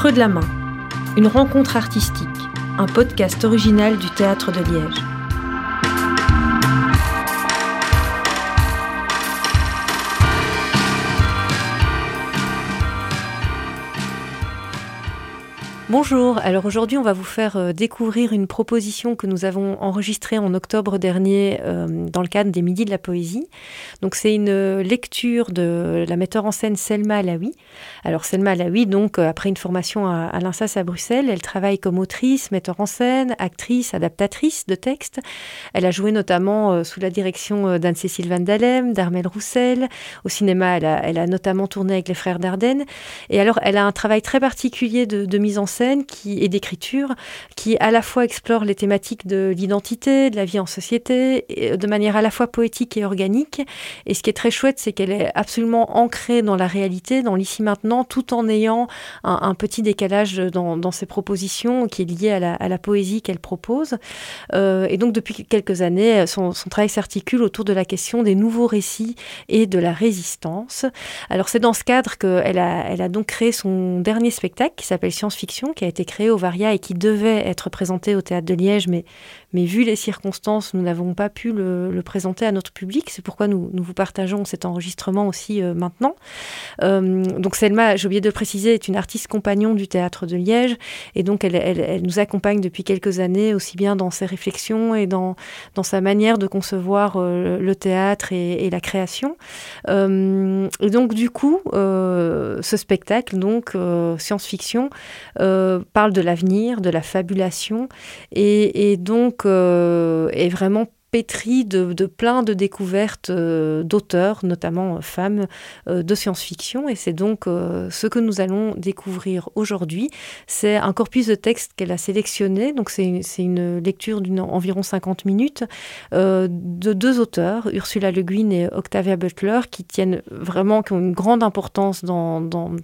creux de la main, une rencontre artistique, un podcast original du Théâtre de Liège. Bonjour, alors aujourd'hui on va vous faire euh, découvrir une proposition que nous avons enregistrée en octobre dernier euh, dans le cadre des Midis de la Poésie. Donc c'est une euh, lecture de la metteur en scène Selma Alaoui. Alors Selma Alaoui, donc après une formation à, l'INSAS à Bruxelles, elle travaille comme autrice, metteur en scène, actrice, adaptatrice de textes. Elle a joué notamment sous la direction d'Anne-Cécile Van Dalem, d'Armel Roussel. Au cinéma, elle a, notamment tourné avec les frères Dardenne. Et alors elle a un travail très particulier de mise en scène qui, et d'écriture qui à la fois explore les thématiques de l'identité, de la vie en société, de manière à la fois poétique et organique. Et ce qui est très chouette, c'est qu'elle est absolument ancrée dans la réalité, dans l'ici maintenant, tout en ayant un, petit décalage dans, ses propositions qui est lié à la, poésie qu'elle propose. Euh, et donc depuis quelques années, son, travail s'articule autour de la question des nouveaux récits et de la résistance. Alors c'est dans ce cadre qu'elle a, a donc créé son dernier spectacle qui s'appelle Science-Fiction, qui a été créé au Varia et qui devait être présenté au Théâtre de Liège, mais, mais vu les circonstances, nous n'avons pas pu le, présenter à notre public. C'est pourquoi nous, vous partageons cet enregistrement aussi euh, maintenant. Euh, donc Selma, j'ai oublié de préciser, est une artiste compagnon du Théâtre de Liège, et donc elle, nous accompagne depuis quelques années, aussi bien dans ses réflexions et dans, sa manière de concevoir euh, le théâtre et, la création. et donc du coup, ce spectacle, donc science-fiction, parle de l'avenir, de la fabulation, et donc euh, est vraiment pétri de, plein de découvertes euh, d'auteurs, notamment euh, femmes, de science-fiction. Et c'est donc ce que nous allons découvrir aujourd'hui. C'est un corpus de textes qu'elle a sélectionné. Donc c'est une lecture d'environ 50 minutes de deux auteurs, Ursula Le Guin et Octavia Butler, qui tiennent vraiment, qui ont une grande importance dans,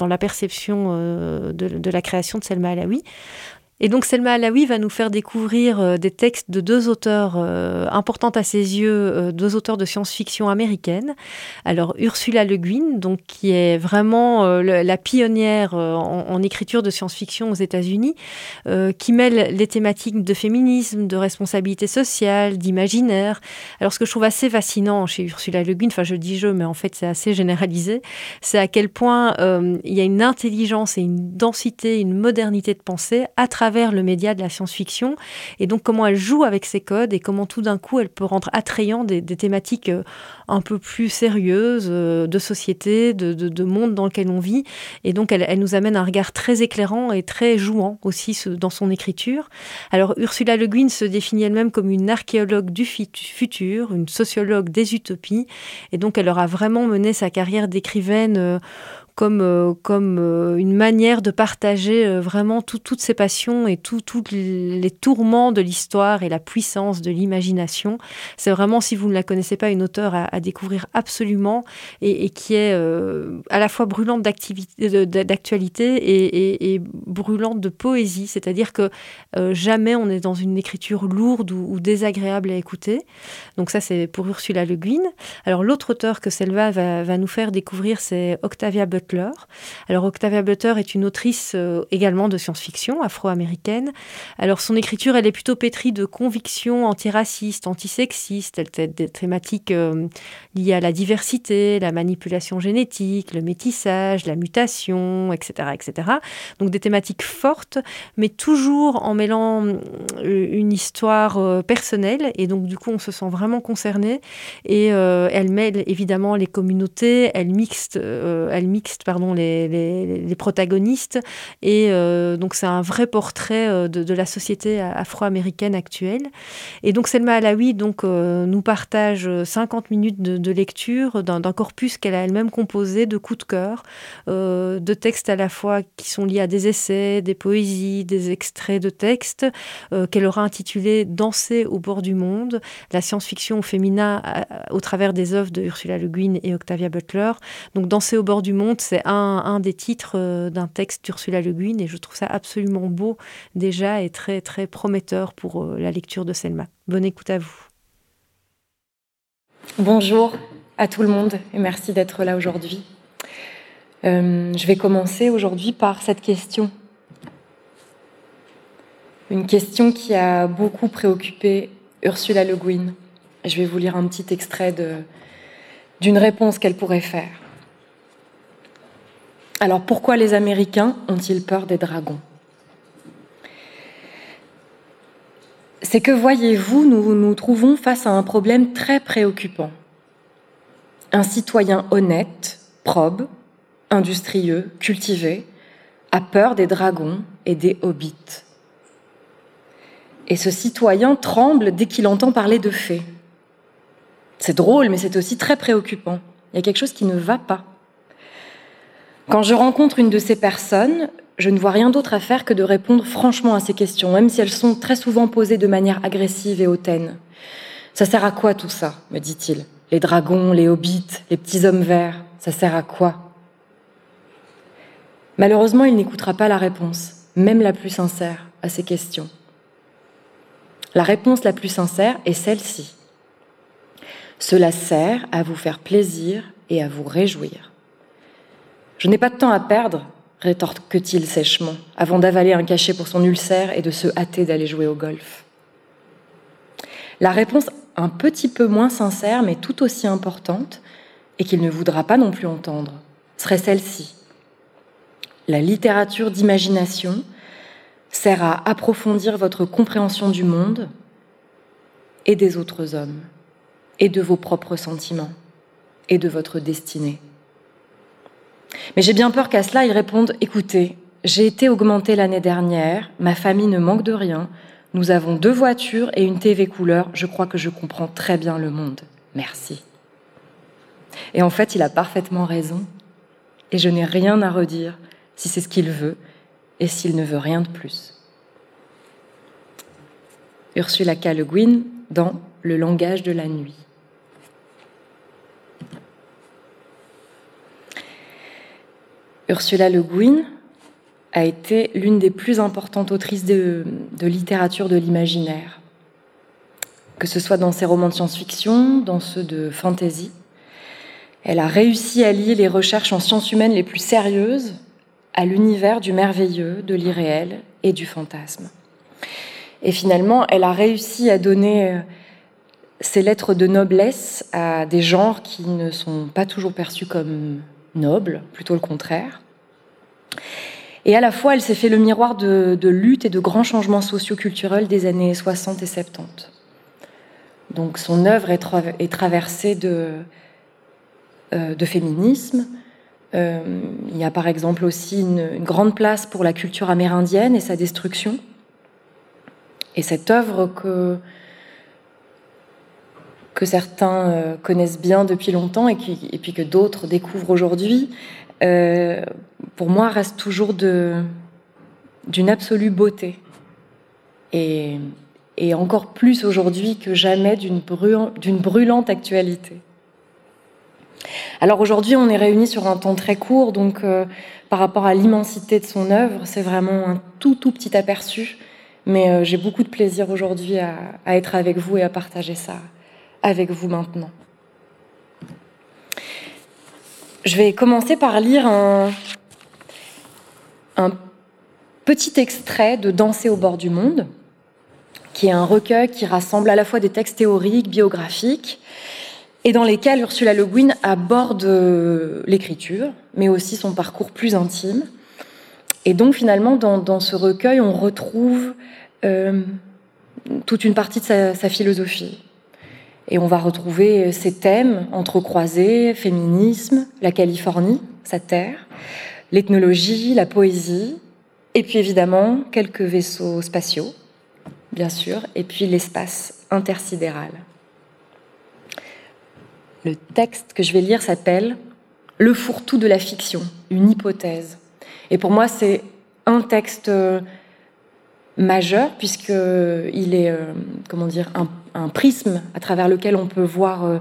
la perception de, de, la création de Selma Alaoui. Et donc Selma Alaoui va nous faire découvrir euh, des textes de deux auteurs euh, importants à ses yeux, euh, deux auteurs de science-fiction américaine. Alors Ursula Le Guin, donc qui est vraiment la pionnière en, écriture de science-fiction aux États-Unis, qui mêle les thématiques de féminisme, de responsabilité sociale, d'imaginaire. Alors ce que je trouve assez fascinant chez Ursula Le Guin, enfin je dis je, mais en fait c'est assez généralisé, c'est à quel point il y a une intelligence et une densité, une modernité de pensée à travers travers le média de la science-fiction, et donc comment elle joue avec ses codes et comment tout d'un coup elle peut rendre attrayant des, thématiques euh, un peu plus sérieuses euh, de société, de, monde dans lequel on vit. Et donc elle, elle, nous amène un regard très éclairant et très jouant aussi dans son écriture. Alors Ursula Le Guin se définit elle-même comme une archéologue du futur, une sociologue des utopies, et donc elle aura vraiment mené sa carrière d'écrivaine euh, comme, euh, comme euh, une manière de partager euh, vraiment toutes ces passions et tous les tourments de l'histoire et la puissance de l'imagination. C'est vraiment, si vous ne la connaissez pas, une auteure à, découvrir absolument et, qui est à la fois brûlante d'actualité et, brûlante de poésie. C'est-à-dire que jamais on est dans une écriture lourde ou, désagréable à écouter. Donc ça, c'est pour Ursula Le Guin. Alors l'autre auteur que Selva va, va nous faire découvrir, c'est Octavia Butler alors Octavia Butler est une autrice euh, également de science-fiction afro-américaine. Alors son écriture, elle est plutôt pétrie de convictions antiracistes, antisexistes, elle des thématiques euh, liées à la diversité, la manipulation génétique, le métissage, la mutation, etc., etc. Donc des thématiques fortes, mais toujours en mêlant euh, une histoire personnelle et donc du coup on se sent vraiment concerné et elle mêle évidemment les communautés, elle mixte, elle mixte pardon, les, protagonistes. Et euh, donc, c'est un vrai portrait euh, de, la société afro-américaine actuelle. Et donc, Selma Alaoui donc, euh, nous partage 50 minutes de, de lecture d'un corpus qu'elle a elle-même composé de coups de cœur, de textes à la fois qui sont liés à des essais, des poésies, des extraits de textes, qu'elle aura intitulé Danser au bord du monde, la science-fiction au féminin au travers des œuvres de Ursula Le Guin et Octavia Butler. Donc, Danser au bord du monde, c'est un, des titres euh, d'un texte d'Ursula Le Guin et je trouve ça absolument beau déjà et très très prometteur pour euh, la lecture de Selma. Bonne écoute à vous. Bonjour à tout le monde et merci d'être là aujourd'hui. Euh, je vais commencer aujourd'hui par cette question. Une question qui a beaucoup préoccupé Ursula Le Guin. Je vais vous lire un petit extrait d'une réponse qu'elle pourrait faire. Alors pourquoi les Américains ont-ils peur des dragons? C'est que, voyez-vous, nous nous trouvons face à un problème très préoccupant. Un citoyen honnête, probe, industrieux, cultivé, a peur des dragons et des hobbits. Et ce citoyen tremble dès qu'il entend parler de fées. C'est drôle, mais c'est aussi très préoccupant. Il y a quelque chose qui ne va pas. Quand je rencontre une de ces personnes, je ne vois rien d'autre à faire que de répondre franchement à ces questions, même si elles sont très souvent posées de manière agressive et hautaine. Ça sert à quoi tout ça me dit-il? Les dragons, les hobbits, les petits hommes verts, ça sert à quoi? Malheureusement, il n'écoutera pas la réponse, même la plus sincère, à ces questions. La réponse la plus sincère est celle-ci. Cela sert à vous faire plaisir et à vous réjouir. Je n'ai pas de temps à perdre, rétorque-t-il sèchement, avant d'avaler un cachet pour son ulcère et de se hâter d'aller jouer au golf. La réponse un petit peu moins sincère, mais tout aussi importante, et qu'il ne voudra pas non plus entendre, serait celle-ci. La littérature d'imagination sert à approfondir votre compréhension du monde et des autres hommes, et de vos propres sentiments, et de votre destinée. Mais j'ai bien peur qu'à cela, ils répondent Écoutez, j'ai été augmenté l'année dernière, ma famille ne manque de rien, nous avons deux voitures et une TV couleur, je crois que je comprends très bien le monde. Merci. Et en fait, il a parfaitement raison, et je n'ai rien à redire si c'est ce qu'il veut et s'il ne veut rien de plus. Ursula K. Le Guin dans Le langage de la nuit. Ursula Le Guin a été l'une des plus importantes autrices de, littérature de l'imaginaire, que ce soit dans ses romans de science-fiction, dans ceux de fantasy. Elle a réussi à lier les recherches en sciences humaines les plus sérieuses à l'univers du merveilleux, de l'irréel et du fantasme. Et finalement, elle a réussi à donner euh, ses lettres de noblesse à des genres qui ne sont pas toujours perçus comme nobles, plutôt le contraire. Et à la fois, elle s'est fait le miroir de, lutte et de grands changements socioculturels des années 60 et 70. Donc son œuvre est, traversée de, euh, féminisme, euh, il y a par exemple aussi une, grande place pour la culture amérindienne et sa destruction. Et cette œuvre que, que certains euh, connaissent bien depuis longtemps et, et puis que d'autres découvrent aujourd'hui, euh, pour moi reste toujours d'une absolue beauté. Et, encore plus aujourd'hui que jamais d'une brûlante actualité. Alors aujourd'hui, on est réunis sur un temps très court, donc euh, par rapport à l'immensité de son œuvre, c'est vraiment un tout tout petit aperçu. Mais j'ai beaucoup de plaisir aujourd'hui à, être avec vous et à partager ça avec vous maintenant. Je vais commencer par lire un, petit extrait de Danser au bord du monde, qui est un recueil qui rassemble à la fois des textes théoriques, biographiques, et dans lesquels Ursula Le Guin aborde euh, l'écriture, mais aussi son parcours plus intime. Et donc finalement, dans, ce recueil, on retrouve euh, toute une partie de sa, philosophie. Et on va retrouver ses thèmes entrecroisés, féminisme, la Californie, sa terre, l'ethnologie, la poésie, et puis évidemment quelques vaisseaux spatiaux, bien sûr, et puis l'espace intersidéral. Le texte que je vais lire s'appelle Le fourre-tout de la fiction, une hypothèse. Et pour moi, c'est un texte euh, majeur puisqu'il est, euh, comment dire, un, prisme à travers lequel on peut voir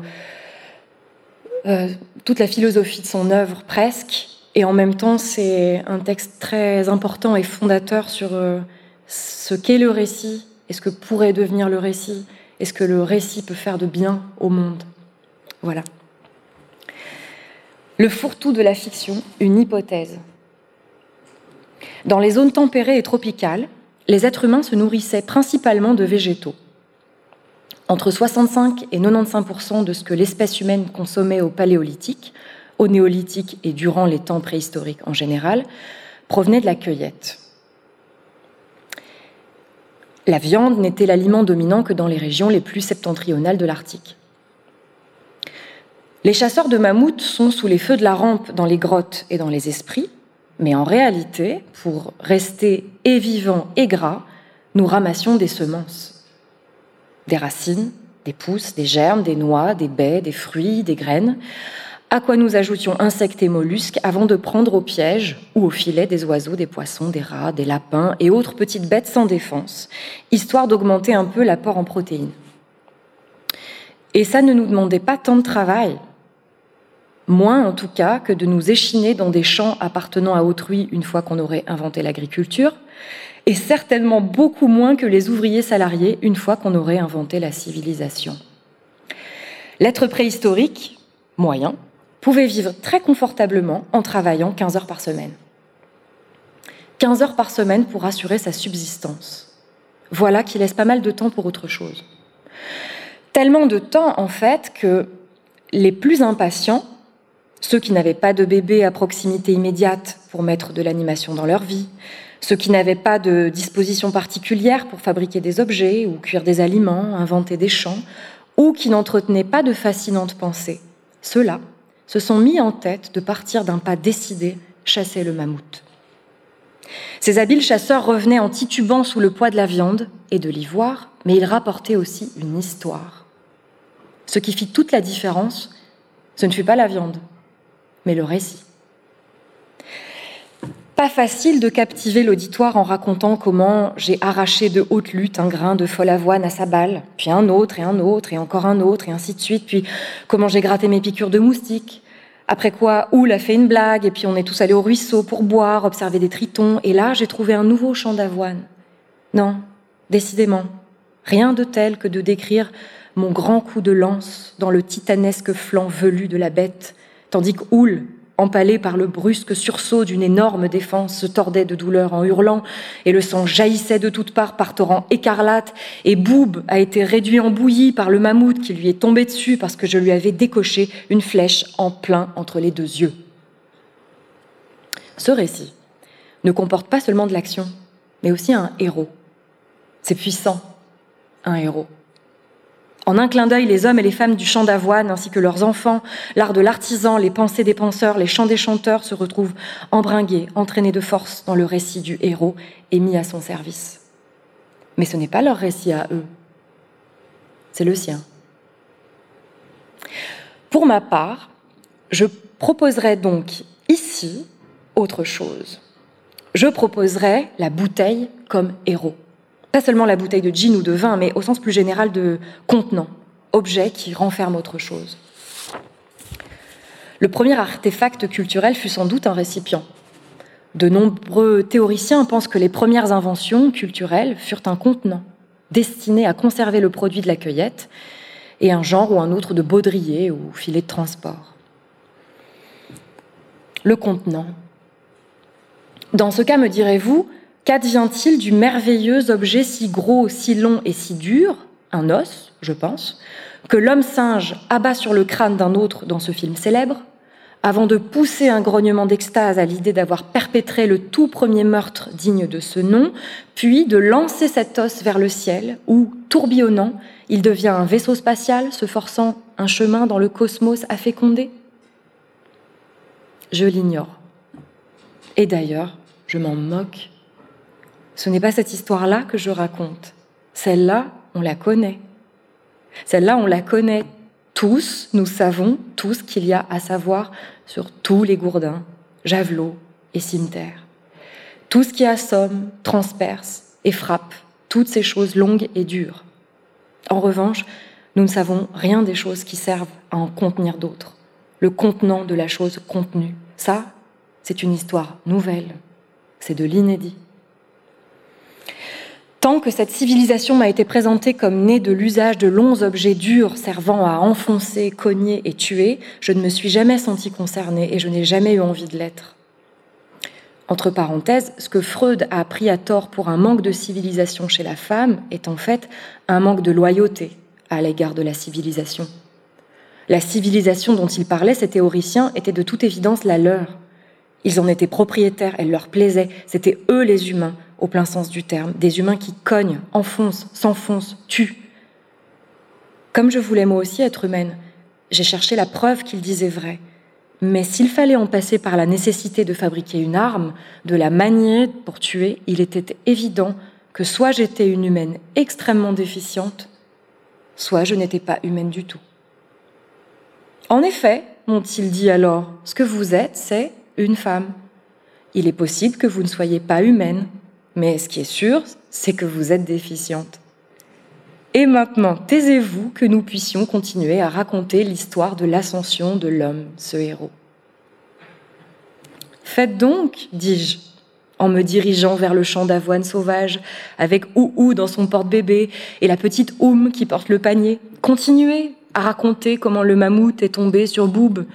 euh, toute la philosophie de son œuvre presque. Et en même temps, c'est un texte très important et fondateur sur ce qu'est le récit et ce que pourrait devenir le récit et ce que le récit peut faire de bien au monde. Voilà. Le fourre-tout de la fiction, une hypothèse. Dans les zones tempérées et tropicales, les êtres humains se nourrissaient principalement de végétaux. Entre 65 et 95% de ce que l'espèce humaine consommait au paléolithique, au néolithique et durant les temps préhistoriques en général, provenait de la cueillette. La viande n'était l'aliment dominant que dans les régions les plus septentrionales de l'Arctique. Les chasseurs de mammouths sont sous les feux de la rampe dans les grottes et dans les esprits, mais en réalité, pour rester et vivants et gras, nous ramassions des semences, des racines, des pousses, des germes, des noix, des baies, des fruits, des graines, à quoi nous ajoutions insectes et mollusques avant de prendre au piège ou au filet des oiseaux, des poissons, des rats, des lapins et autres petites bêtes sans défense, histoire d'augmenter un peu l'apport en protéines. Et ça ne nous demandait pas tant de travail, moins en tout cas que de nous échiner dans des champs appartenant à autrui une fois qu'on aurait inventé l'agriculture, et certainement beaucoup moins que les ouvriers salariés une fois qu'on aurait inventé la civilisation. L'être préhistorique, moyen, pouvait vivre très confortablement en travaillant 15 heures par semaine. 15 heures par semaine pour assurer sa subsistance. Voilà qui laisse pas mal de temps pour autre chose. Tellement de temps, en fait, que les plus impatients, ceux qui n'avaient pas de bébé à proximité immédiate pour mettre de l'animation dans leur vie, ceux qui n'avaient pas de disposition particulière pour fabriquer des objets ou cuire des aliments, inventer des chants, ou qui n'entretenaient pas de fascinantes pensées, ceux-là se sont mis en tête de partir d'un pas décidé chasser le mammouth. Ces habiles chasseurs revenaient en titubant sous le poids de la viande et de l'ivoire, mais ils rapportaient aussi une histoire. Ce qui fit toute la différence, ce ne fut pas la viande, mais le récit. Pas facile de captiver l'auditoire en racontant comment j'ai arraché de haute lutte un grain de folle avoine à sa balle, puis un autre et un autre et encore un autre et ainsi de suite, puis comment j'ai gratté mes piqûres de moustiques. Après quoi, Oul a fait une blague et puis on est tous allés au ruisseau pour boire, observer des tritons et là j'ai trouvé un nouveau champ d'avoine. Non, décidément, rien de tel que de décrire mon grand coup de lance dans le titanesque flanc velu de la bête, tandis que empalé par le brusque sursaut d'une énorme défense, se tordait de douleur en hurlant, et le sang jaillissait de toutes parts par torrents écarlates, et Boob a été réduit en bouillie par le mammouth qui lui est tombé dessus parce que je lui avais décoché une flèche en plein entre les deux yeux. Ce récit ne comporte pas seulement de l'action, mais aussi un héros. C'est puissant, un héros. En un clin d'œil, les hommes et les femmes du champ d'avoine, ainsi que leurs enfants, l'art de l'artisan, les pensées des penseurs, les chants des chanteurs se retrouvent embringués, entraînés de force dans le récit du héros et mis à son service. Mais ce n'est pas leur récit à eux, c'est le sien. Pour ma part, je proposerai donc ici autre chose. Je proposerai la bouteille comme héros. Pas seulement la bouteille de gin ou de vin, mais au sens plus général de contenant, objet qui renferme autre chose. Le premier artefact culturel fut sans doute un récipient. De nombreux théoriciens pensent que les premières inventions culturelles furent un contenant, destiné à conserver le produit de la cueillette, et un genre ou un autre de baudrier ou filet de transport. Le contenant. Dans ce cas, me direz-vous, Qu'advient-il du merveilleux objet si gros, si long et si dur, un os, je pense, que l'homme singe abat sur le crâne d'un autre dans ce film célèbre, avant de pousser un grognement d'extase à l'idée d'avoir perpétré le tout premier meurtre digne de ce nom, puis de lancer cet os vers le ciel, où, tourbillonnant, il devient un vaisseau spatial se forçant un chemin dans le cosmos à féconder Je l'ignore. Et d'ailleurs, je m'en moque ce n'est pas cette histoire-là que je raconte. Celle-là, on la connaît. Celle-là, on la connaît tous, nous savons tous qu'il y a à savoir sur tous les gourdins, javelots et cimetières. Tout ce qui assomme, transperce et frappe toutes ces choses longues et dures. En revanche, nous ne savons rien des choses qui servent à en contenir d'autres. Le contenant de la chose contenue, ça, c'est une histoire nouvelle, c'est de l'inédit. Tant que cette civilisation m'a été présentée comme née de l'usage de longs objets durs servant à enfoncer, cogner et tuer, je ne me suis jamais sentie concernée et je n'ai jamais eu envie de l'être. Entre parenthèses, ce que Freud a pris à tort pour un manque de civilisation chez la femme est en fait un manque de loyauté à l'égard de la civilisation. La civilisation dont il parlait, ces théoriciens, était de toute évidence la leur. Ils en étaient propriétaires, elle leur plaisait, c'était eux les humains, au plein sens du terme, des humains qui cognent, enfoncent, s'enfoncent, tuent. Comme je voulais moi aussi être humaine, j'ai cherché la preuve qu'ils disaient vrai. Mais s'il fallait en passer par la nécessité de fabriquer une arme, de la manier pour tuer, il était évident que soit j'étais une humaine extrêmement déficiente, soit je n'étais pas humaine du tout. En effet, m'ont-ils dit alors, ce que vous êtes, c'est une femme. Il est possible que vous ne soyez pas humaine, mais ce qui est sûr, c'est que vous êtes déficiente. Et maintenant, taisez-vous que nous puissions continuer à raconter l'histoire de l'ascension de l'homme, ce héros. Faites donc, dis-je, en me dirigeant vers le champ d'avoine sauvage, avec Ouhou dans son porte-bébé et la petite Oum qui porte le panier. Continuez à raconter comment le mammouth est tombé sur Boob,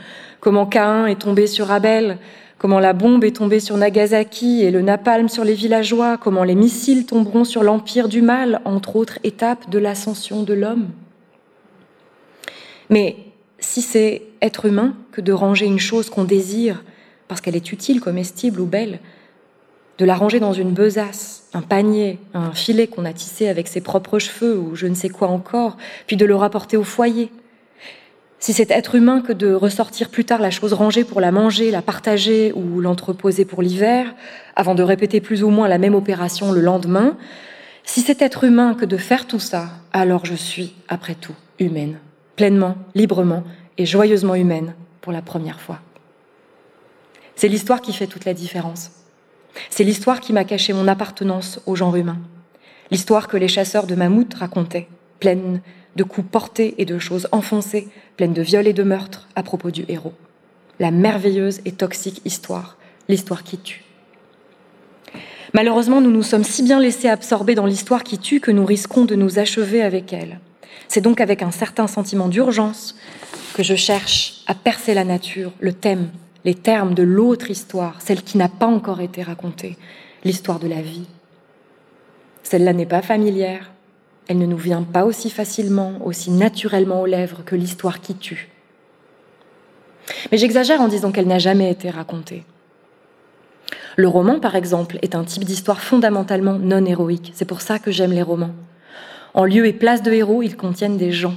comment Cain est tombé sur Abel, comment la bombe est tombée sur Nagasaki et le napalm sur les villageois, comment les missiles tomberont sur l'empire du mal, entre autres étapes de l'ascension de l'homme. Mais si c'est être humain que de ranger une chose qu'on désire parce qu'elle est utile, comestible ou belle, de la ranger dans une besace, un panier, un filet qu'on a tissé avec ses propres cheveux ou je ne sais quoi encore, puis de le rapporter au foyer, si c'est être humain que de ressortir plus tard la chose rangée pour la manger, la partager ou l'entreposer pour l'hiver, avant de répéter plus ou moins la même opération le lendemain, si c'est être humain que de faire tout ça, alors je suis, après tout, humaine, pleinement, librement et joyeusement humaine pour la première fois. C'est l'histoire qui fait toute la différence. C'est l'histoire qui m'a caché mon appartenance au genre humain. L'histoire que les chasseurs de mammouths racontaient, pleine de coups portés et de choses enfoncées, pleines de viols et de meurtres à propos du héros. La merveilleuse et toxique histoire, l'histoire qui tue. Malheureusement, nous nous sommes si bien laissés absorber dans l'histoire qui tue que nous risquons de nous achever avec elle. C'est donc avec un certain sentiment d'urgence que je cherche à percer la nature, le thème, les termes de l'autre histoire, celle qui n'a pas encore été racontée, l'histoire de la vie. Celle-là n'est pas familière, elle ne nous vient pas aussi facilement, aussi naturellement aux lèvres que l'histoire qui tue. Mais j'exagère en disant qu'elle n'a jamais été racontée. Le roman, par exemple, est un type d'histoire fondamentalement non héroïque. C'est pour ça que j'aime les romans. En lieu et place de héros, ils contiennent des gens.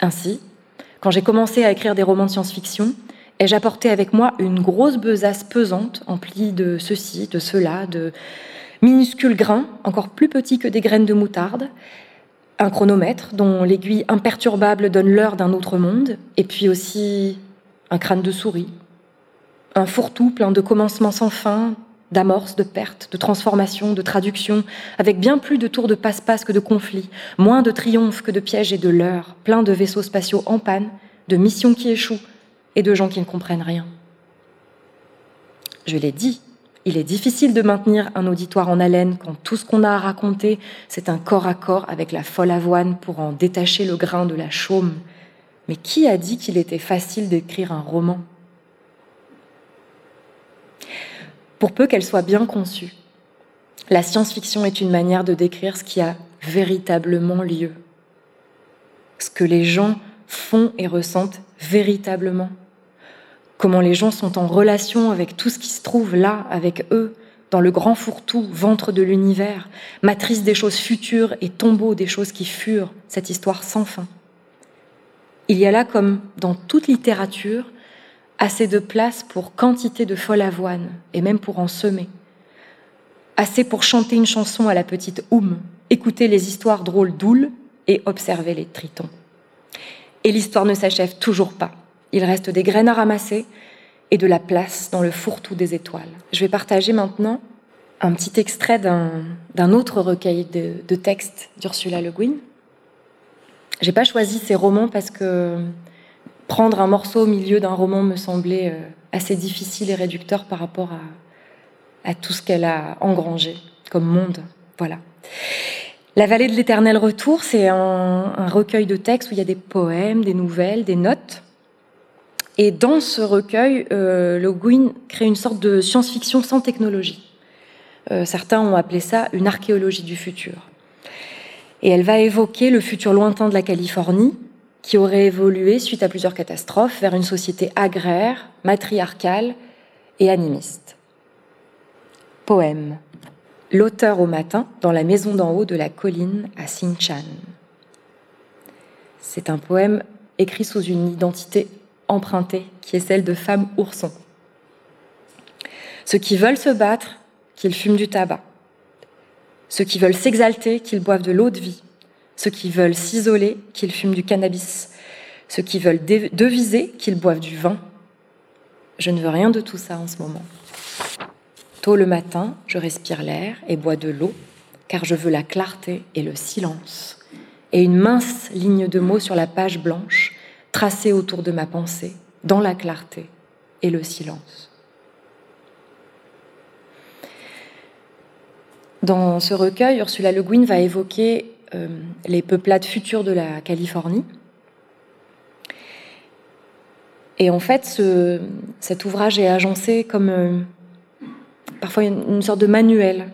Ainsi, quand j'ai commencé à écrire des romans de science-fiction, ai-je apporté avec moi une grosse besace pesante, emplie de ceci, de cela, de minuscules grains, encore plus petits que des graines de moutarde, un chronomètre dont l'aiguille imperturbable donne l'heure d'un autre monde, et puis aussi un crâne de souris, un fourre-tout plein de commencements sans fin, d'amorces, de pertes, de transformations, de traductions, avec bien plus de tours de passe-passe que de conflits, moins de triomphes que de pièges et de leurres, plein de vaisseaux spatiaux en panne, de missions qui échouent et de gens qui ne comprennent rien. Je l'ai dit, il est difficile de maintenir un auditoire en haleine quand tout ce qu'on a à raconter, c'est un corps à corps avec la folle avoine pour en détacher le grain de la chaume. Mais qui a dit qu'il était facile d'écrire un roman? Pour peu qu'elle soit bien conçue, la science-fiction est une manière de décrire ce qui a véritablement lieu, ce que les gens font et ressentent véritablement comment les gens sont en relation avec tout ce qui se trouve là, avec eux, dans le grand fourre-tout, ventre de l'univers, matrice des choses futures et tombeau des choses qui furent, cette histoire sans fin. Il y a là, comme dans toute littérature, assez de place pour quantité de folle avoine, et même pour en semer. Assez pour chanter une chanson à la petite Oum, écouter les histoires drôles d'Oul et observer les tritons. Et l'histoire ne s'achève toujours pas. Il reste des graines à ramasser et de la place dans le fourre-tout des étoiles. Je vais partager maintenant un petit extrait d'un autre recueil de, textes d'Ursula Le Guin. J'ai pas choisi ces romans parce que prendre un morceau au milieu d'un roman me semblait euh, assez difficile et réducteur par rapport à, tout ce qu'elle a engrangé comme monde. Voilà. La vallée de l'éternel retour, c'est un, recueil de textes où il y a des poèmes, des nouvelles, des notes Et dans ce recueil, euh, Le Guin crée une sorte de science-fiction sans technologie. Euh, certains ont appelé ça une archéologie du futur. Et elle va évoquer le futur lointain de la Californie, qui aurait évolué suite à plusieurs catastrophes vers une société agraire, matriarcale et animiste. Poème. L'auteur au matin dans la maison d'en haut de la colline à Sinchan. C'est un poème écrit sous une identité empruntée qui est celle de femme ourson. Ceux qui veulent se battre, qu'ils fument du tabac. Ceux qui veulent s'exalter, qu'ils boivent de l'eau de vie. Ceux qui veulent s'isoler, qu'ils fument du cannabis. Ceux qui veulent deviser, qu'ils boivent du vin. Je ne veux rien de tout ça en ce moment. Tôt le matin, je respire l'air et bois de l'eau, car je veux la clarté et le silence, et une mince ligne de mots sur la page blanche, tracée autour de ma pensée, dans la clarté et le silence. Dans ce recueil, Ursula Le Guin va évoquer euh, les peuplades futures de la Californie. Et en fait, cet ouvrage est agencé comme euh, parfois une, sorte de manuel.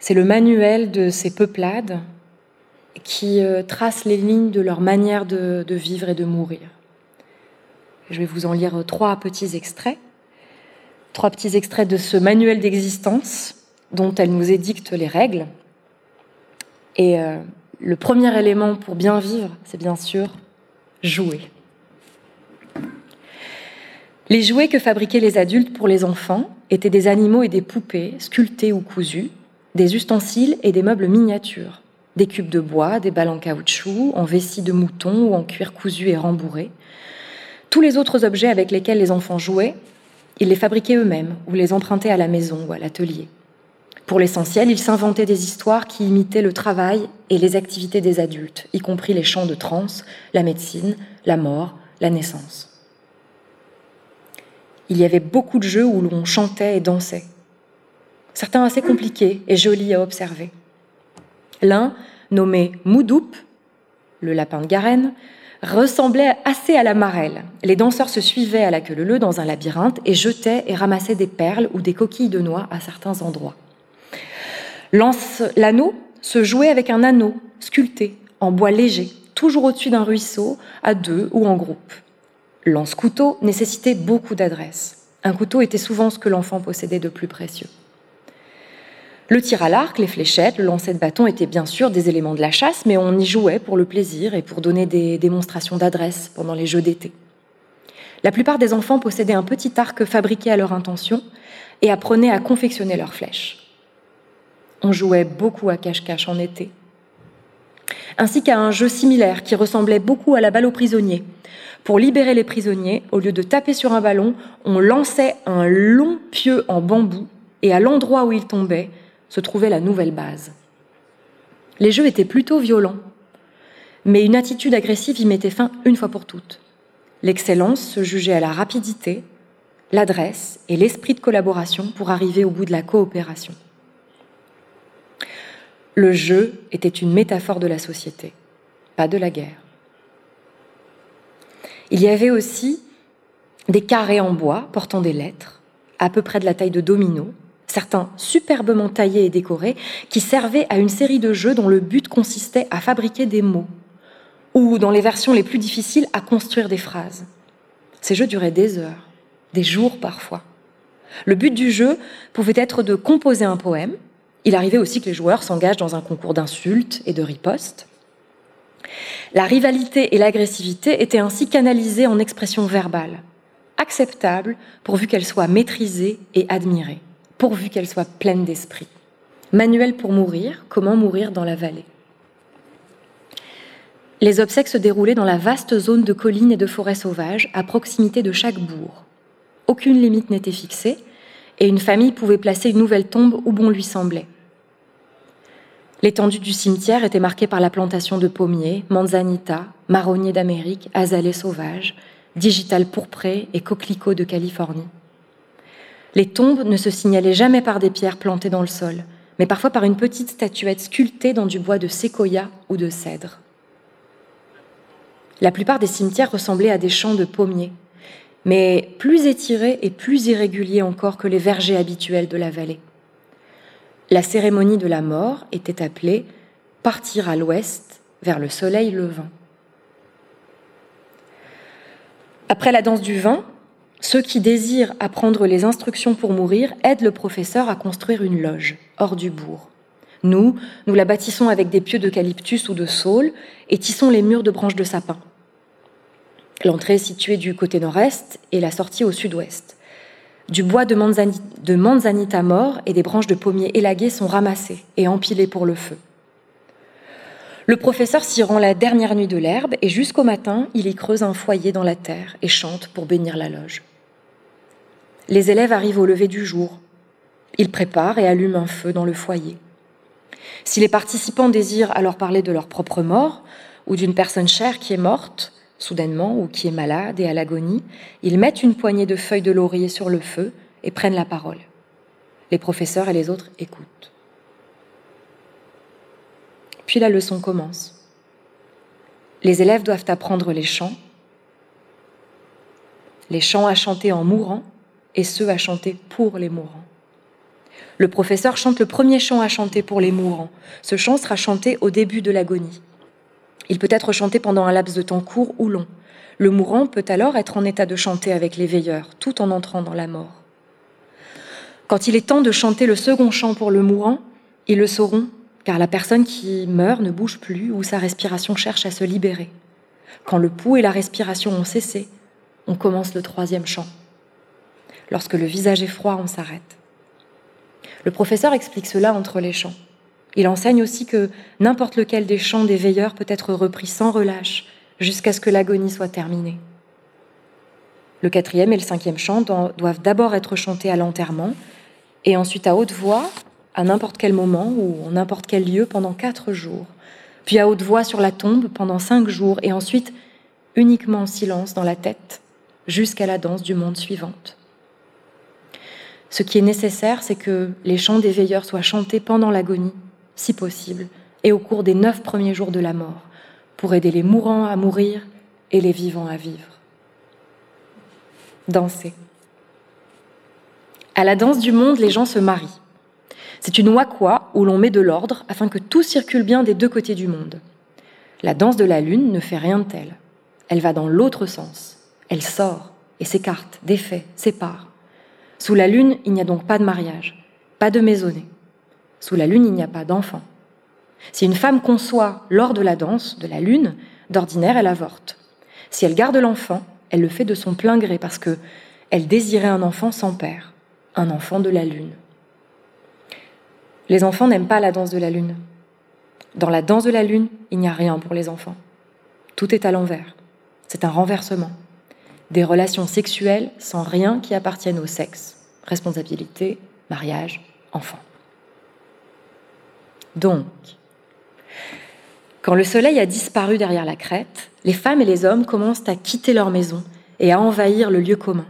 C'est le manuel de ces peuplades qui euh, tracent les lignes de leur manière de, vivre et de mourir. Je vais vous en lire trois petits extraits. Trois petits extraits de ce manuel d'existence dont elle nous édicte les règles. Et euh, le premier élément pour bien vivre, c'est bien sûr jouer. Les jouets que fabriquaient les adultes pour les enfants étaient des animaux et des poupées, sculptés ou cousus, des ustensiles et des meubles miniatures, des cubes de bois, des balles en caoutchouc, en vessie de mouton ou en cuir cousu et rembourré. Tous les autres objets avec lesquels les enfants jouaient, ils les fabriquaient eux-mêmes ou les empruntaient à la maison ou à l'atelier. Pour l'essentiel, ils s'inventaient des histoires qui imitaient le travail et les activités des adultes, y compris les chants de trance, la médecine, la mort, la naissance. Il y avait beaucoup de jeux où l'on chantait et dansait, certains assez compliqués et jolis à observer. L'un, nommé Moudoup, le lapin de Garenne, ressemblait assez à la marelle. Les danseurs se suivaient à la queue leu dans un labyrinthe et jetaient et ramassaient des perles ou des coquilles de noix à certains endroits. L'anneau se jouait avec un anneau sculpté en bois léger, toujours au-dessus d'un ruisseau, à deux ou en groupe. Lance-couteau nécessitait beaucoup d'adresse. Un couteau était souvent ce que l'enfant possédait de plus précieux. Le tir à l'arc, les fléchettes, le lancer de bâton étaient bien sûr des éléments de la chasse, mais on y jouait pour le plaisir et pour donner des démonstrations d'adresse pendant les jeux d'été. La plupart des enfants possédaient un petit arc fabriqué à leur intention et apprenaient à confectionner leurs flèches. On jouait beaucoup à cache-cache en été. Ainsi qu'à un jeu similaire qui ressemblait beaucoup à la balle aux prisonniers. Pour libérer les prisonniers, au lieu de taper sur un ballon, on lançait un long pieu en bambou et à l'endroit où il tombait se trouvait la nouvelle base. Les jeux étaient plutôt violents, mais une attitude agressive y mettait fin une fois pour toutes. L'excellence se jugeait à la rapidité, l'adresse et l'esprit de collaboration pour arriver au bout de la coopération. Le jeu était une métaphore de la société, pas de la guerre. Il y avait aussi des carrés en bois portant des lettres, à peu près de la taille de domino, certains superbement taillés et décorés, qui servaient à une série de jeux dont le but consistait à fabriquer des mots, ou dans les versions les plus difficiles, à construire des phrases. Ces jeux duraient des heures, des jours parfois. Le but du jeu pouvait être de composer un poème, il arrivait aussi que les joueurs s'engagent dans un concours d'insultes et de ripostes. La rivalité et l'agressivité étaient ainsi canalisées en expressions verbales, acceptables pourvu qu'elles soient maîtrisées et admirées, pourvu qu'elles soient pleines d'esprit. Manuel pour mourir, comment mourir dans la vallée? Les obsèques se déroulaient dans la vaste zone de collines et de forêts sauvages, à proximité de chaque bourg. Aucune limite n'était fixée, et une famille pouvait placer une nouvelle tombe où bon lui semblait. L'étendue du cimetière était marquée par la plantation de pommiers, manzanita, marronniers d'Amérique, azalées sauvages, digital pourpré et coquelicots de Californie. Les tombes ne se signalaient jamais par des pierres plantées dans le sol, mais parfois par une petite statuette sculptée dans du bois de séquoia ou de cèdre. La plupart des cimetières ressemblaient à des champs de pommiers, mais plus étirés et plus irréguliers encore que les vergers habituels de la vallée. La cérémonie de la mort était appelée partir à l'ouest vers le soleil levant. Après la danse du vin, ceux qui désirent apprendre les instructions pour mourir aident le professeur à construire une loge hors du bourg. Nous, nous la bâtissons avec des pieux d'eucalyptus ou de saule et tissons les murs de branches de sapin. L'entrée est située du côté nord-est et la sortie au sud-ouest. Du bois de, manzanita mort et des branches de pommiers élagués sont ramassés et empilés pour le feu. Le professeur s'y rend la dernière nuit de l'herbe et jusqu'au matin, il y creuse un foyer dans la terre et chante pour bénir la loge. Les élèves arrivent au lever du jour. Ils préparent et allument un feu dans le foyer. Si les participants désirent alors parler de leur propre mort ou d'une personne chère qui est morte, soudainement, ou qui est malade et à l'agonie, ils mettent une poignée de feuilles de laurier sur le feu et prennent la parole. Les professeurs et les autres écoutent. Puis la leçon commence. Les élèves doivent apprendre les chants, les chants à chanter en mourant et ceux à chanter pour les mourants. Le professeur chante le premier chant à chanter pour les mourants. Ce chant sera chanté au début de l'agonie. Il peut être chanté pendant un laps de temps court ou long. Le mourant peut alors être en état de chanter avec les veilleurs, tout en entrant dans la mort. Quand il est temps de chanter le second chant pour le mourant, ils le sauront car la personne qui meurt ne bouge plus ou sa respiration cherche à se libérer. Quand le pouls et la respiration ont cessé, on commence le troisième chant. Lorsque le visage est froid, on s'arrête. Le professeur explique cela entre les chants. Il enseigne aussi que n'importe lequel des chants des veilleurs peut être repris sans relâche jusqu'à ce que l'agonie soit terminée. Le quatrième et le cinquième chant doivent d'abord être chantés à l'enterrement et ensuite à haute voix à n'importe quel moment ou en n'importe quel lieu pendant quatre jours, puis à haute voix sur la tombe pendant cinq jours, et ensuite uniquement en silence dans la tête, jusqu'à la danse du monde suivante. Ce qui est nécessaire, c'est que les chants des veilleurs soient chantés pendant l'agonie, si possible, et au cours des neuf premiers jours de la mort, pour aider les mourants à mourir et les vivants à vivre. Danser. À la danse du monde, les gens se marient. C'est une wakwa où l'on met de l'ordre afin que tout circule bien des deux côtés du monde. La danse de la lune ne fait rien de tel. Elle va dans l'autre sens. Elle sort et s'écarte, défait, sépare. Sous la lune, il n'y a donc pas de mariage, pas de maisonnée. Sous la lune, il n'y a pas d'enfant. Si une femme conçoit lors de la danse de la lune, d'ordinaire, elle avorte. Si elle garde l'enfant, elle le fait de son plein gré parce que elle désirait un enfant sans père, un enfant de la lune. Les enfants n'aiment pas la danse de la lune. Dans la danse de la lune, il n'y a rien pour les enfants. Tout est à l'envers. C'est un renversement. Des relations sexuelles sans rien qui appartienne au sexe. Responsabilité, mariage, enfant. Donc, quand le soleil a disparu derrière la crête, les femmes et les hommes commencent à quitter leur maison et à envahir le lieu commun.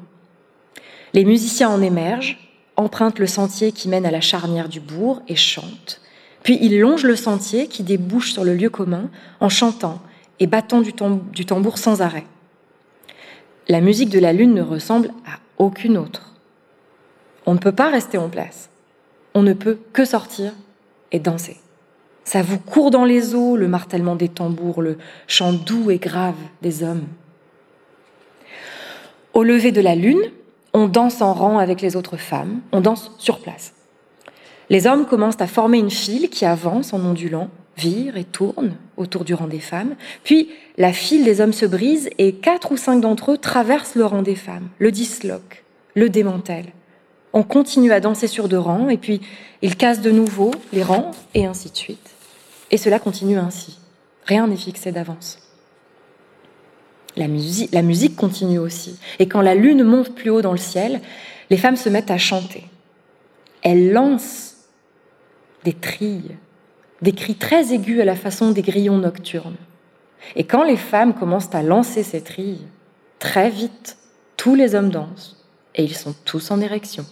Les musiciens en émergent, empruntent le sentier qui mène à la charnière du bourg et chantent. Puis ils longent le sentier qui débouche sur le lieu commun en chantant et battant du, du tambour sans arrêt. La musique de la lune ne ressemble à aucune autre. On ne peut pas rester en place. On ne peut que sortir et danser. Ça vous court dans les os, le martèlement des tambours, le chant doux et grave des hommes. Au lever de la lune, on danse en rang avec les autres femmes, on danse sur place. Les hommes commencent à former une file qui avance en ondulant, vire et tourne autour du rang des femmes. Puis la file des hommes se brise et quatre ou cinq d'entre eux traversent le rang des femmes, le disloquent, le démantèlent. On continue à danser sur deux rangs et puis ils cassent de nouveau les rangs et ainsi de suite. Et cela continue ainsi. Rien n'est fixé d'avance. La musique, la musique continue aussi. Et quand la lune monte plus haut dans le ciel, les femmes se mettent à chanter. Elles lancent des trilles, des cris très aigus à la façon des grillons nocturnes. Et quand les femmes commencent à lancer ces trilles, très vite, tous les hommes dansent et ils sont tous en érection.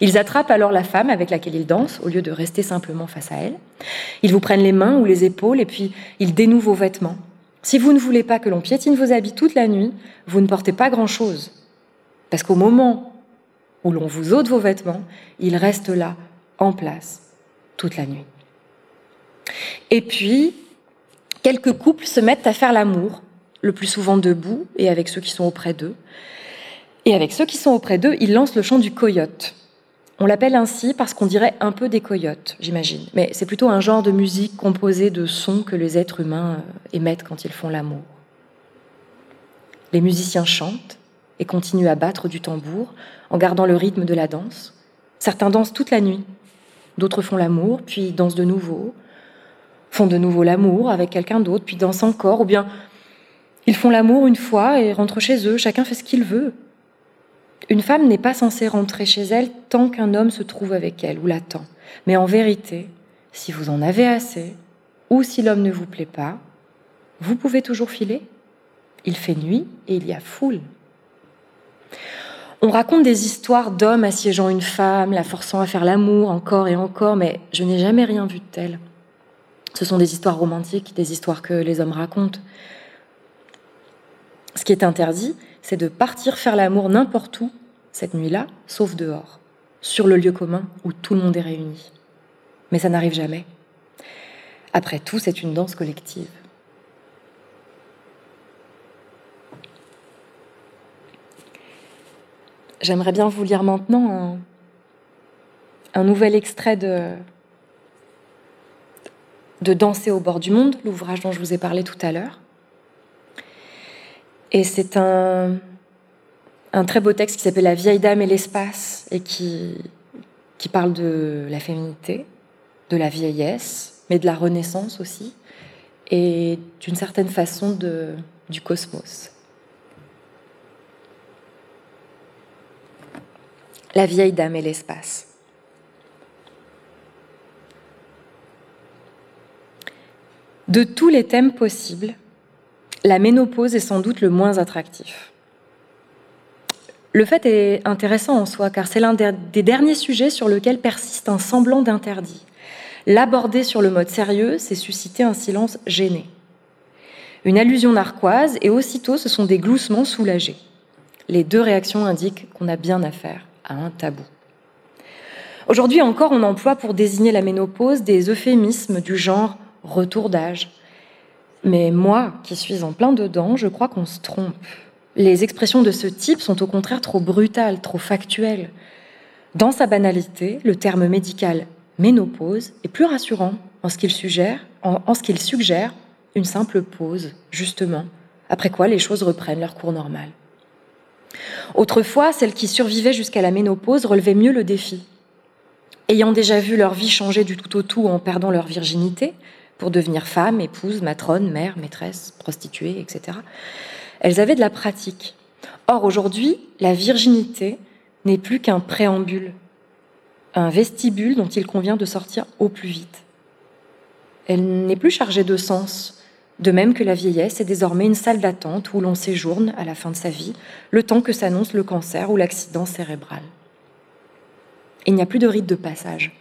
Ils attrapent alors la femme avec laquelle ils dansent au lieu de rester simplement face à elle. Ils vous prennent les mains ou les épaules et puis ils dénouent vos vêtements Si vous ne voulez pas que l'on piétine vos habits toute la nuit, vous ne portez pas grand-chose. Parce qu'au moment où l'on vous ôte vos vêtements, ils restent là, en place, la nuit. Et puis, quelques couples se mettent à faire l'amour, le plus souvent debout et avec ceux qui sont auprès d'eux. Et avec ceux qui sont auprès d'eux, ils lancent le chant du coyote. On l'appelle ainsi parce qu'on dirait un peu des coyotes, j'imagine. Mais c'est plutôt un genre de musique composé de sons que les êtres humains euh, émettent quand ils font l'amour. Les musiciens chantent et continuent à battre du tambour en gardant le rythme de la danse. Certains dansent toute la nuit, d'autres font l'amour, puis dansent de nouveau, font de nouveau l'amour avec quelqu'un d'autre, puis dansent encore, ou bien ils font l'amour une fois et rentrent chez eux, chacun fait ce qu'il veut. Une femme n'est pas censée rentrer chez elle tant qu'un homme se trouve avec elle ou l'attend. Mais en vérité, si vous en avez assez, ou si l'homme ne vous plaît pas, vous pouvez toujours filer. Il fait nuit et il y a foule. On raconte des histoires d'hommes assiégeant une femme, la forçant à faire l'amour encore et encore, mais je n'ai jamais rien vu de tel. Ce sont des histoires romantiques, des histoires que les hommes racontent. Ce qui est interdit, c'est de partir faire l'amour n'importe où, cette nuit-là, sauf dehors, sur le lieu commun où tout le monde est réuni. Mais ça n'arrive jamais. Après tout, c'est une danse collective. J'aimerais bien vous lire maintenant un, nouvel extrait de, de Danser au bord du monde, l'ouvrage dont je vous ai parlé tout à l'heure. Et c'est un, un très beau texte qui s'appelle La vieille dame et l'espace et qui, qui parle de la féminité, de la vieillesse, mais de la renaissance aussi, et d'une certaine façon de, du cosmos. La vieille dame et l'espace. De tous les thèmes possibles, la ménopause est sans doute le moins attractif. Le fait est intéressant en soi, car c'est l'un des derniers sujets sur lequel persiste un semblant d'interdit. L'aborder sur le mode sérieux, c'est susciter un silence gêné. Une allusion narquoise, et aussitôt ce sont des gloussements soulagés. Les deux réactions indiquent qu'on a bien affaire un tabou. Aujourd'hui encore, on emploie pour désigner la ménopause des euphémismes du genre retour d'âge, mais moi, qui suis en plein dedans, je crois qu'on se trompe. Les expressions de ce type sont au contraire trop brutales, trop factuelles. Dans sa banalité, le terme médical ménopause est plus rassurant en ce qu'il suggère, en, ce qu'il suggère une simple pause, justement, après quoi les choses reprennent leur cours normal. Autrefois, celles qui survivaient jusqu'à la ménopause relevaient mieux le défi. Ayant déjà vu leur vie changer du tout au tout en perdant leur virginité, pour devenir femme, épouse, matrone, mère, maîtresse, prostituée, etc. Elles avaient de la pratique. Or, aujourd'hui, la virginité n'est plus qu'un préambule, un vestibule dont il convient de sortir au plus vite. Elle n'est plus chargée de sens, de même que la vieillesse est désormais une salle d'attente où l'on séjourne à la fin de sa vie, le temps que s'annonce le cancer ou l'accident cérébral. Il n'y a plus de rite de passage,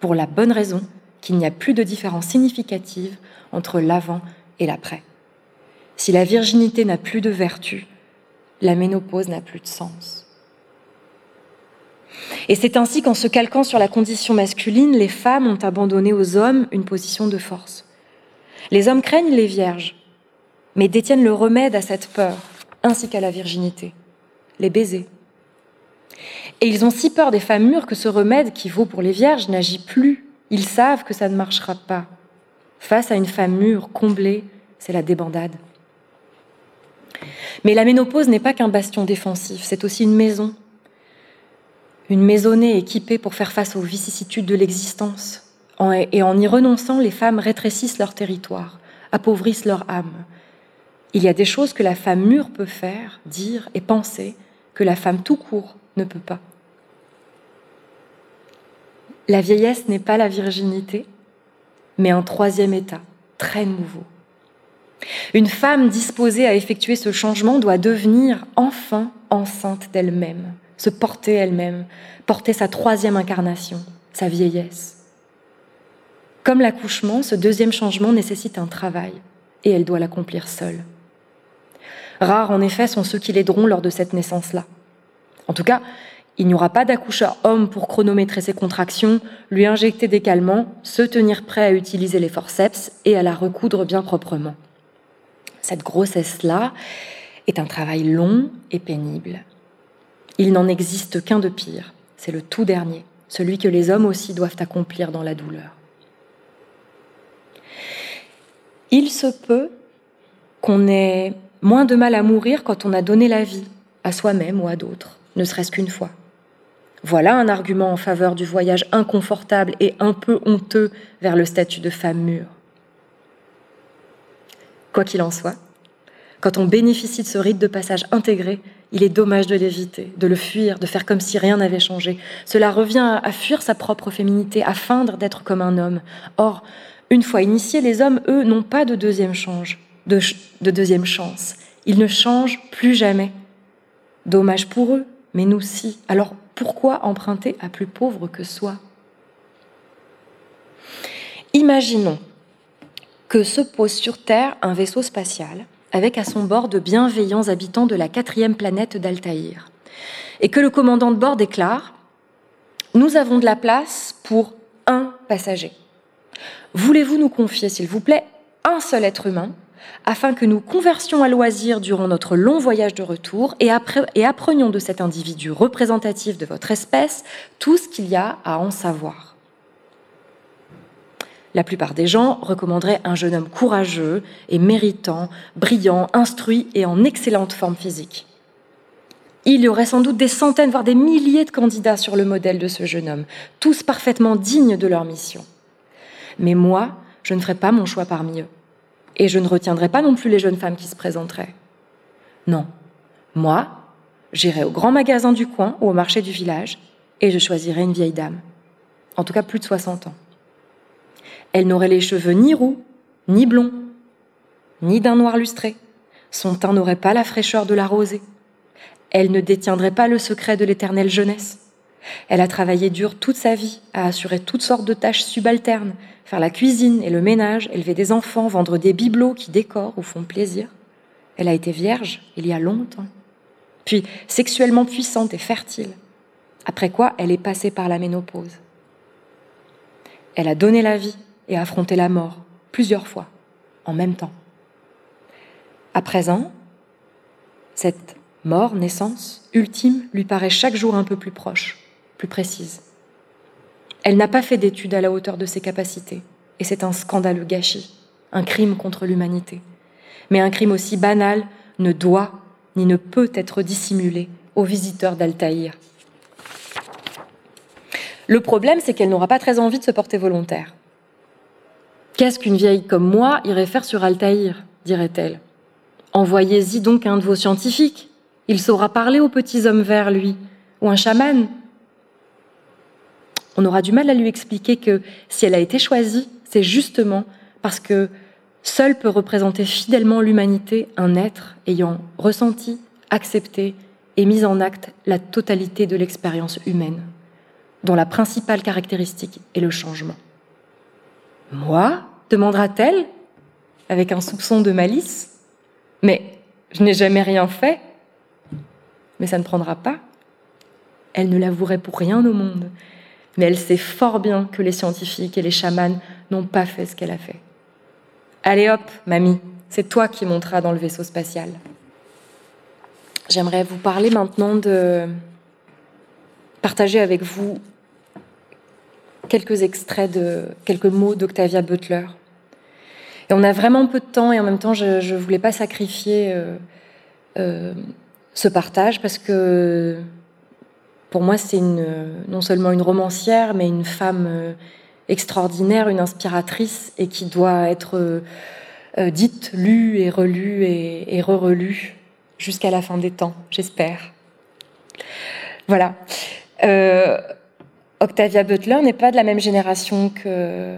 pour la bonne raison qu'il n'y a plus de différence significative entre l'avant et l'après. Si la virginité n'a plus de vertu, la ménopause n'a plus de sens. Et c'est ainsi qu'en se calquant sur la condition masculine, les femmes ont abandonné aux hommes une position de force. Les hommes craignent les vierges, mais détiennent le remède à cette peur, ainsi qu'à la virginité, les baisers. Et ils ont si peur des femmes mûres que ce remède, qui vaut pour les vierges, n'agit plus ils savent que ça ne marchera pas. Face à une femme mûre, comblée, c'est la débandade. Mais la ménopause n'est pas qu'un bastion défensif, c'est aussi une maison. Une maisonnée équipée pour faire face aux vicissitudes de l'existence. Et en y renonçant, les femmes rétrécissent leur territoire, appauvrissent leur âme. Il y a des choses que la femme mûre peut faire, dire et penser que la femme tout court ne peut pas. La vieillesse n'est pas la virginité, mais un troisième état, très nouveau. Une femme disposée à effectuer ce changement doit devenir enfin enceinte d'elle-même, se porter elle-même, porter sa troisième incarnation, sa vieillesse. Comme l'accouchement, ce deuxième changement nécessite un travail, et elle doit l'accomplir seule. Rares en effet sont ceux qui l'aideront lors de cette naissance-là. En tout cas, il n'y aura pas d'accoucheur homme pour chronométrer ses contractions, lui injecter des calmants, se tenir prêt à utiliser les forceps et à la recoudre bien proprement. Cette grossesse-là est un travail long et pénible. Il n'en existe qu'un de pire, c'est le tout dernier, celui que les hommes aussi doivent accomplir dans la douleur. Il se peut qu'on ait moins de mal à mourir quand on a donné la vie à soi-même ou à d'autres, ne serait-ce qu'une fois. Voilà un argument en faveur du voyage inconfortable et un peu honteux vers le statut de femme mûre. Quoi qu'il en soit, quand on bénéficie de ce rite de passage intégré, il est dommage de l'éviter, de le fuir, de faire comme si rien n'avait changé. Cela revient à fuir sa propre féminité, à feindre d'être comme un homme. Or, une fois initiés, les hommes, eux, n'ont pas de deuxième, chance. Ils ne changent plus jamais. Dommage pour eux, mais nous si. Alors pourquoi emprunter à plus pauvre que soi? Imaginons que se pose sur Terre un vaisseau spatial avec à son bord de bienveillants habitants de la quatrième planète d'Altaïr, et que le commandant de bord déclare Nous avons de la place pour un passager. Voulez-vous nous confier, s'il vous plaît, un seul être humain afin que nous conversions à loisir durant notre long voyage de retour et, apprenions de cet individu représentatif de votre espèce tout ce qu'il y a à en savoir? La plupart des gens recommanderaient un jeune homme courageux et méritant, brillant, instruit et en excellente forme physique. Il y aurait sans doute des centaines, voire des milliers de candidats sur le modèle de ce jeune homme, tous parfaitement dignes de leur mission. Mais moi, je ne ferai pas mon choix parmi eux. Et je ne retiendrai pas non plus les jeunes femmes qui se présenteraient. Non, moi, j'irai au grand magasin du coin ou au marché du village et je choisirai une vieille dame, en tout cas plus de 60 ans. Elle n'aurait les cheveux ni roux, ni blonds, ni d'un noir lustré. Son teint n'aurait pas la fraîcheur de la rosée. Elle ne détiendrait pas le secret de l'éternelle jeunesse. Elle a travaillé dur toute sa vie à assurer toutes sortes de tâches subalternes, faire la cuisine et le ménage, élever des enfants, vendre des bibelots qui décorent ou font plaisir. Elle a été vierge il y a longtemps, puis sexuellement puissante et fertile, après quoi elle est passée par la ménopause. Elle a donné la vie et affronté la mort plusieurs fois, en même temps. À présent, cette mort, naissance, ultime, lui paraît chaque jour un peu plus proche, plus précise. Elle n'a pas fait d'études à la hauteur de ses capacités, et c'est un scandaleux gâchis, un crime contre l'humanité. Mais un crime aussi banal ne doit ni ne peut être dissimulé aux visiteurs d'Altaïr. Le problème, c'est qu'elle n'aura pas très envie de se porter volontaire. Qu'est-ce qu'une vieille comme moi irait faire sur Altaïr dirait-elle. Envoyez-y donc un de vos scientifiques. Il saura parler aux petits hommes verts, lui, ou un chaman, on aura du mal à lui expliquer que si elle a été choisie, c'est justement parce que seul peut représenter fidèlement l'humanité un être ayant ressenti, accepté et mis en acte la totalité de l'expérience humaine, dont la principale caractéristique est le changement. Moi demandera-t-elle, avec un soupçon de malice. Mais je n'ai jamais rien fait. Mais ça ne prendra pas. Elle ne l'avouerait pour rien au monde mais elle sait fort bien que les scientifiques et les chamans n'ont pas fait ce qu'elle a fait. Allez hop, mamie, c'est toi qui monteras dans le vaisseau spatial. J'aimerais vous parler maintenant de partager avec vous quelques extraits de quelques mots d'Octavia Butler. Et on a vraiment peu de temps et en même temps, je ne voulais pas sacrifier euh, euh, ce partage parce que pour moi, c'est non seulement une romancière, mais une femme euh, extraordinaire, une inspiratrice, et qui doit être euh, euh, dite, lue et relue et, re-relue jusqu'à la fin des temps, j'espère. Voilà. Octavia Butler n'est pas de la même génération que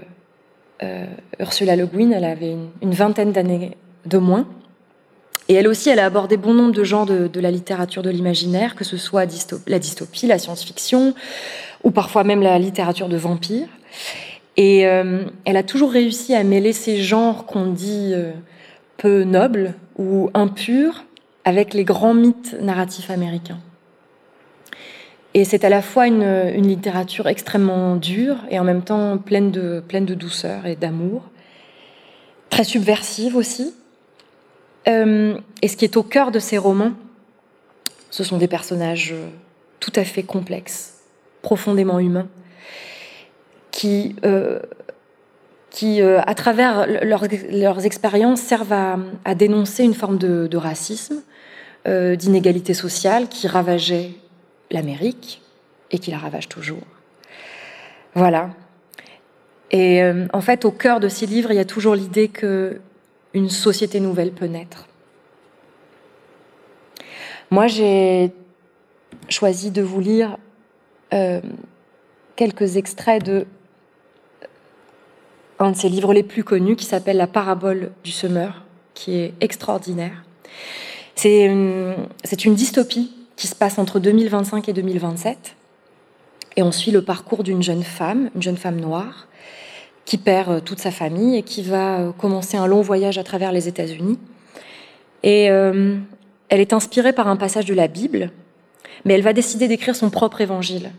Ursula Le Guin. Elle avait une vingtaine d'années de moins. Et elle aussi, elle a abordé bon nombre de genres de, la littérature de l'imaginaire, que ce soit la dystopie, la science-fiction, ou parfois même la littérature de vampires. Et euh, elle a toujours réussi à mêler ces genres qu'on dit euh, peu noble ou impur avec les grands mythes narratifs américains. Et c'est à la fois une, littérature extrêmement dure et en même temps pleine de douceur et d'amour, très subversive aussi. Euh, et ce qui est au cœur de ces romans, ce sont des personnages tout à fait complexes, profondément humains, qui, euh, qui euh, à travers leurs, expériences, servent à, dénoncer une forme de, de racisme, d'inégalité sociale qui ravageait l'Amérique et qui la ravage toujours. Voilà. Et euh, en fait, au cœur de ces livres, il y a toujours l'idée que une société nouvelle peut naître. Moi, j'ai choisi de vous lire euh, quelques extraits de un de ses livres les plus connus qui s'appelle La parabole du semeur, qui est extraordinaire. C'est une dystopie qui se passe entre 2025 et 2027. Et on suit le parcours d'une jeune femme, une jeune femme noire, qui perd euh, toute sa famille et qui va euh, commencer un long voyage à travers les États-Unis. Et euh, elle est inspirée par un passage de la Bible, mais elle va décider d'écrire son propre évangile,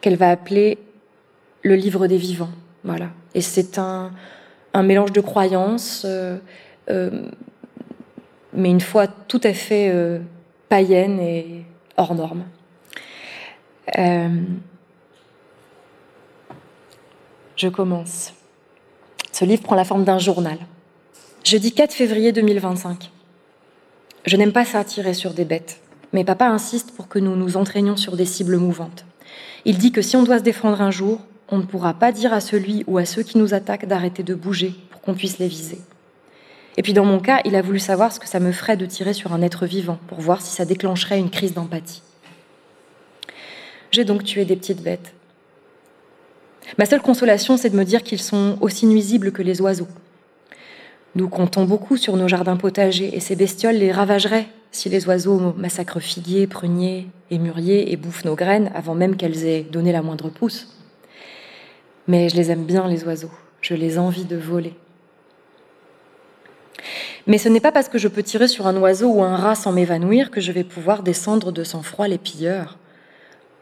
qu'elle va appeler le livre des vivants. Voilà. Et c'est un, mélange de croyances, mais une foi tout à fait païenne et hors norme. Je commence. Ce livre prend la forme d'un journal. Jeudi 4 février 2025. Je n'aime pas s'attirer sur des bêtes, mais papa insiste pour que nous nous entraînions sur des cibles mouvantes. Il dit que si on doit se défendre un jour, on ne pourra pas dire à celui ou à ceux qui nous attaquent d'arrêter de bouger pour qu'on puisse les viser. Et puis dans mon cas, il a voulu savoir ce que ça me ferait de tirer sur un être vivant pour voir si ça déclencherait une crise d'empathie. J'ai donc tué des petites bêtes. Ma seule consolation, c'est de me dire qu'ils sont aussi nuisibles que les oiseaux. Nous comptons beaucoup sur nos jardins potagers et ces bestioles les ravageraient si les oiseaux massacrent figuiers, pruniers et mûriers et bouffent nos graines avant même qu'elles aient donné la moindre pousse. Mais je les aime bien, les oiseaux. Je les envie de voler. Mais ce n'est pas parce que je peux tirer sur un oiseau ou un rat sans m'évanouir que je vais pouvoir descendre de sang-froid les pilleurs.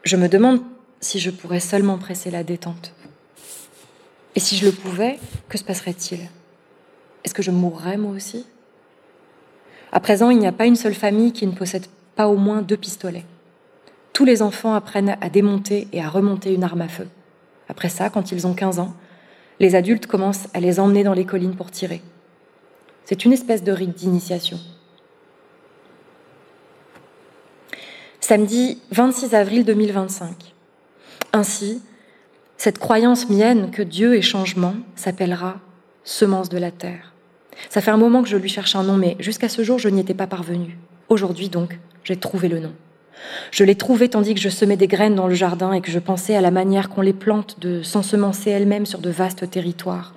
Je me demande si je pourrais seulement presser la détente. Et si je le pouvais, que se passerait-il? Est-ce que je mourrais moi aussi? À présent, il n'y a pas une seule famille qui ne possède pas au moins deux pistolets. Tous les enfants apprennent à démonter et à remonter une arme à feu. Après ça, quand ils ont 15 ans, les adultes commencent à les emmener dans les collines pour tirer. C'est une espèce de rite d'initiation. Samedi 26 avril 2025. Ainsi, cette croyance mienne que Dieu est changement s'appellera semence de la terre. Ça fait un moment que je lui cherche un nom, mais jusqu'à ce jour, je n'y étais pas parvenue. Aujourd'hui, donc, j'ai trouvé le nom. Je l'ai trouvé tandis que je semais des graines dans le jardin et que je pensais à la manière qu'on les plante de s'ensemencer elles-mêmes sur de vastes territoires,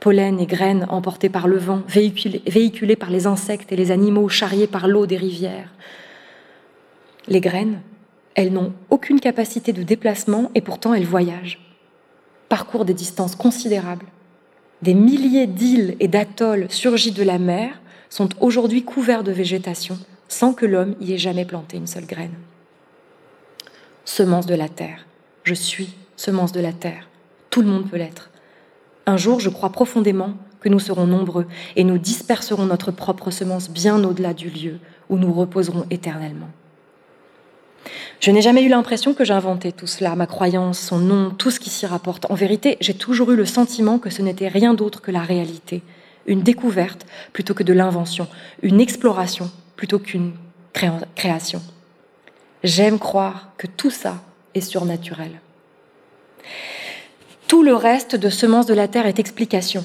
pollen et graines emportés par le vent, véhiculés, par les insectes et les animaux, charriés par l'eau des rivières. Les graines, elles n'ont aucune capacité de déplacement et pourtant elles voyagent, parcourent des distances considérables. Des milliers d'îles et d'atolls surgis de la mer sont aujourd'hui couverts de végétation sans que l'homme y ait jamais planté une seule graine. Semence de la terre. Je suis semence de la terre. Tout le monde peut l'être. Un jour, je crois profondément que nous serons nombreux et nous disperserons notre propre semence bien au-delà du lieu où nous reposerons éternellement. Je n'ai jamais eu l'impression que j'inventais tout cela, ma croyance, son nom, tout ce qui s'y rapporte. En vérité, j'ai toujours eu le sentiment que ce n'était rien d'autre que la réalité, une découverte plutôt que de l'invention, une exploration plutôt qu'une création. J'aime croire que tout ça est surnaturel. Tout le reste de Semences de la Terre est explication.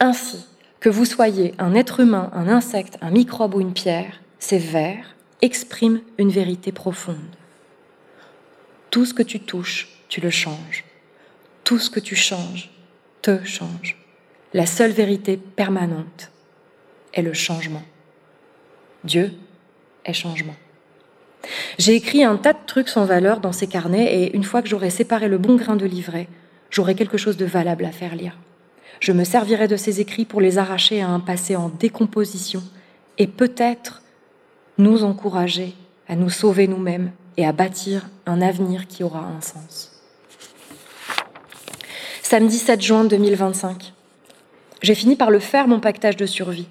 Ainsi, que vous soyez un être humain, un insecte, un microbe ou une pierre, ces vers expriment une vérité profonde. Tout ce que tu touches, tu le changes. Tout ce que tu changes, te change. La seule vérité permanente est le changement. Dieu est changement. J'ai écrit un tas de trucs sans valeur dans ces carnets et une fois que j'aurai séparé le bon grain de livret, j'aurai quelque chose de valable à faire lire. Je me servirai de ces écrits pour les arracher à un passé en décomposition et peut-être nous encourager à nous sauver nous-mêmes et à bâtir un avenir qui aura un sens. Samedi 7 juin 2025. J'ai fini par le faire, mon pactage de survie.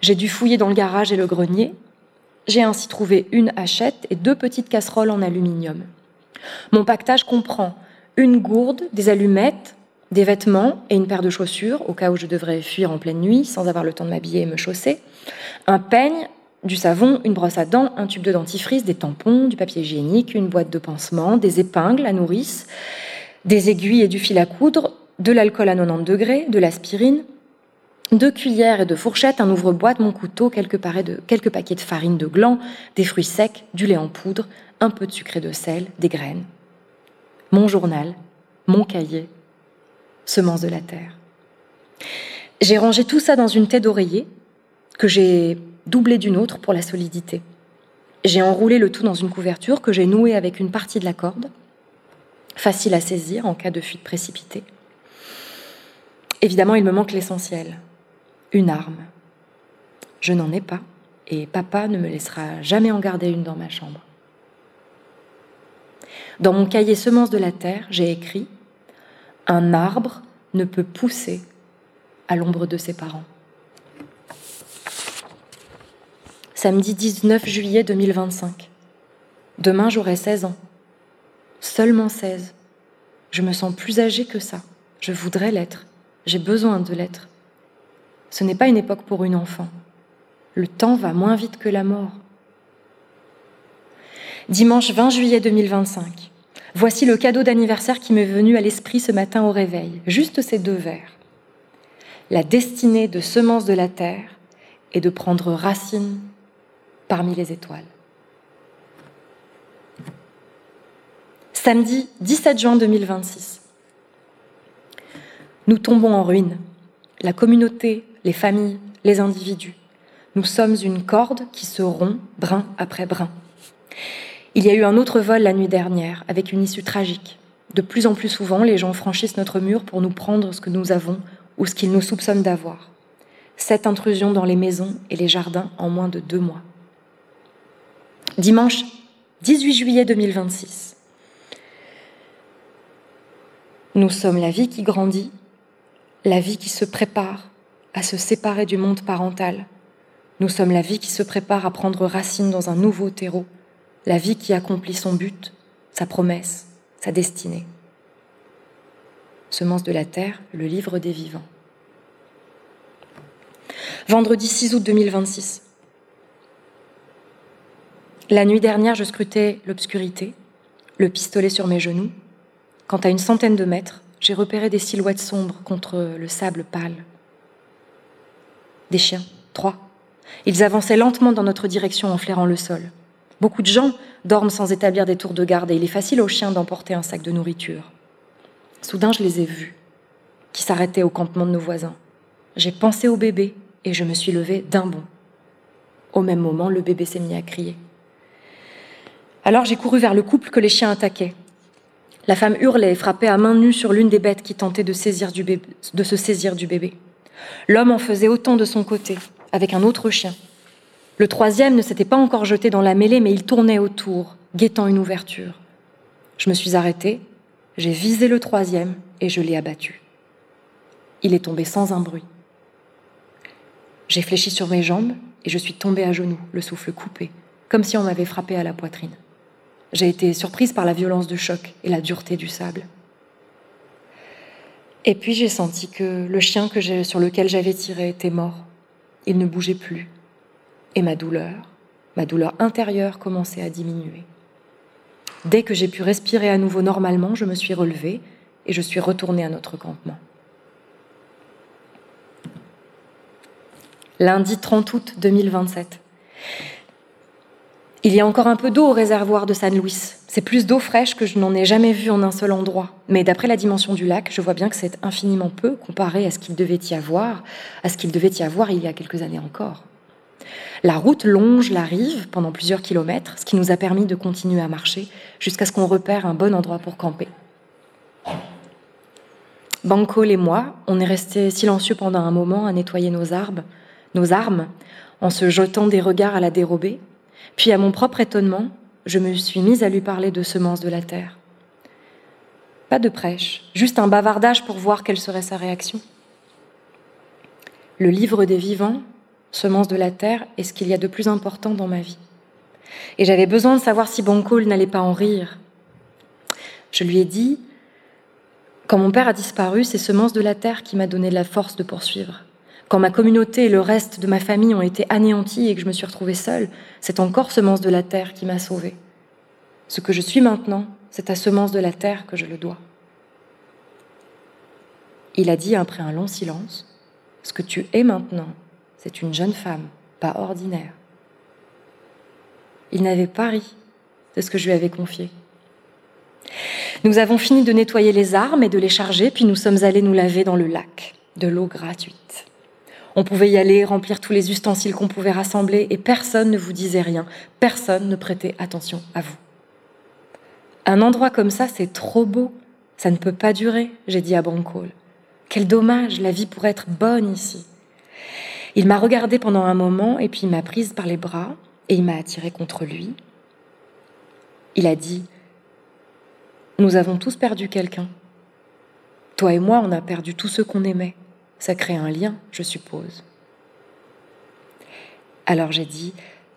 J'ai dû fouiller dans le garage et le grenier. J'ai ainsi trouvé une hachette et deux petites casseroles en aluminium. Mon pactage comprend une gourde, des allumettes, des vêtements et une paire de chaussures, au cas où je devrais fuir en pleine nuit sans avoir le temps de m'habiller et me chausser, un peigne, du savon, une brosse à dents, un tube de dentifrice, des tampons, du papier hygiénique, une boîte de pansements, des épingles à nourrice, des aiguilles et du fil à coudre, de l'alcool à 90 degrés, de l'aspirine, deux cuillères et deux fourchettes, un ouvre-boîte, mon couteau, quelques, quelques paquets de farine de gland, des fruits secs, du lait en poudre, un peu de sucre et de sel, des graines. Mon journal, mon cahier, semences de la terre. J'ai rangé tout ça dans une tête d'oreiller que j'ai doublée d'une autre pour la solidité. J'ai enroulé le tout dans une couverture que j'ai nouée avec une partie de la corde, facile à saisir en cas de fuite précipitée. Évidemment, il me manque l'essentiel, une arme. Je n'en ai pas, et papa ne me laissera jamais en garder une dans ma chambre. Dans mon cahier Semences de la Terre, j'ai écrit Un arbre ne peut pousser à l'ombre de ses parents. Samedi 19 juillet 2025. Demain, j'aurai 16 ans. Seulement 16. Je me sens plus âgée que ça. Je voudrais l'être. J'ai besoin de l'être. Ce n'est pas une époque pour une enfant. Le temps va moins vite que la mort. Dimanche 20 juillet 2025. Voici le cadeau d'anniversaire qui m'est venu à l'esprit ce matin au réveil. Juste ces deux vers. La destinée de semence de la terre est de prendre racine parmi les étoiles. Samedi 17 juin 2026. Nous tombons en ruine. La communauté, les familles, les individus. Nous sommes une corde qui se rompt brin après brin. Il y a eu un autre vol la nuit dernière, avec une issue tragique. De plus en plus souvent, les gens franchissent notre mur pour nous prendre ce que nous avons ou ce qu'ils nous soupçonnent d'avoir. Cette intrusion dans les maisons et les jardins en moins de deux mois. Dimanche 18 juillet 2026. Nous sommes la vie qui grandit, la vie qui se prépare à se séparer du monde parental. Nous sommes la vie qui se prépare à prendre racine dans un nouveau terreau, la vie qui accomplit son but, sa promesse, sa destinée. Semence de la terre, le livre des vivants. Vendredi 6 août 2026. La nuit dernière, je scrutais l'obscurité, le pistolet sur mes genoux, quand à une centaine de mètres, j'ai repéré des silhouettes sombres contre le sable pâle. Des chiens, trois. Ils avançaient lentement dans notre direction en flairant le sol. Beaucoup de gens dorment sans établir des tours de garde et il est facile aux chiens d'emporter un sac de nourriture. Soudain, je les ai vus, qui s'arrêtaient au campement de nos voisins. J'ai pensé au bébé et je me suis levée d'un bond. Au même moment, le bébé s'est mis à crier. Alors j'ai couru vers le couple que les chiens attaquaient. La femme hurlait et frappait à main nue sur l'une des bêtes qui tentait de, se saisir du bébé. L'homme en faisait autant de son côté, avec un autre chien. Le troisième ne s'était pas encore jeté dans la mêlée, mais il tournait autour, guettant une ouverture. Je me suis arrêtée, j'ai visé le troisième et je l'ai abattu. Il est tombé sans un bruit. J'ai fléchi sur mes jambes et je suis tombée à genoux, le souffle coupé, comme si on m'avait frappé à la poitrine. J'ai été surprise par la violence du choc et la dureté du sable. Et puis j'ai senti que le chien sur lequel j'avais tiré était mort. Il ne bougeait plus, et ma douleur, ma douleur intérieure commençait à diminuer. Dès que j'ai pu respirer à nouveau normalement, je me suis relevée et je suis retournée à notre campement. Lundi 30 août 2027. Il y a encore un peu d'eau au réservoir de San Luis. C'est plus d'eau fraîche que je n'en ai jamais vue en un seul endroit. Mais d'après la dimension du lac, je vois bien que c'est infiniment peu comparé à ce qu'il devait y avoir, il y a quelques années encore. La route longe la rive pendant plusieurs kilomètres, ce qui nous a permis de continuer à marcher jusqu'à ce qu'on repère un bon endroit pour camper. Bancol et moi, on est restés silencieux pendant un moment à nettoyer nos nos armes, en se jetant des regards à la dérobée. Puis, à mon propre étonnement, je me suis mise à lui parler de semences de la terre. Pas de prêche, juste un bavardage pour voir quelle serait sa réaction. Le livre des vivants, semences de la terre, est ce qu'il y a de plus important dans ma vie. Et j'avais besoin de savoir si Bancol n'allait pas en rire. Je lui ai dit quand mon père a disparu, c'est Semence de la Terre qui m'a donné la force de poursuivre. Quand ma communauté et le reste de ma famille ont été anéantis et que je me suis retrouvée seule, c'est encore Semence de la Terre qui m'a sauvée. Ce que je suis maintenant, c'est à Semence de la Terre que je le dois. Il a dit après un long silence, Ce que tu es maintenant, c'est une jeune femme, pas ordinaire. Il n'avait pas ri de ce que je lui avais confié. Nous avons fini de nettoyer les armes et de les charger, puis nous sommes allés nous laver dans le lac, de l'eau gratuite. On pouvait y aller, remplir tous les ustensiles qu'on pouvait rassembler, et personne ne vous disait rien, personne ne prêtait attention à vous. Un endroit comme ça, c'est trop beau, ça ne peut pas durer, j'ai dit à Bancol. Quel dommage, la vie pourrait être bonne ici. Il m'a regardé pendant un moment, et puis il m'a prise par les bras, et il m'a attirée contre lui. Il a dit nous avons tous perdu quelqu'un. Toi et moi, on a perdu tous ceux qu'on aimait. Ça crée un lien, je suppose. Alors j'ai dit,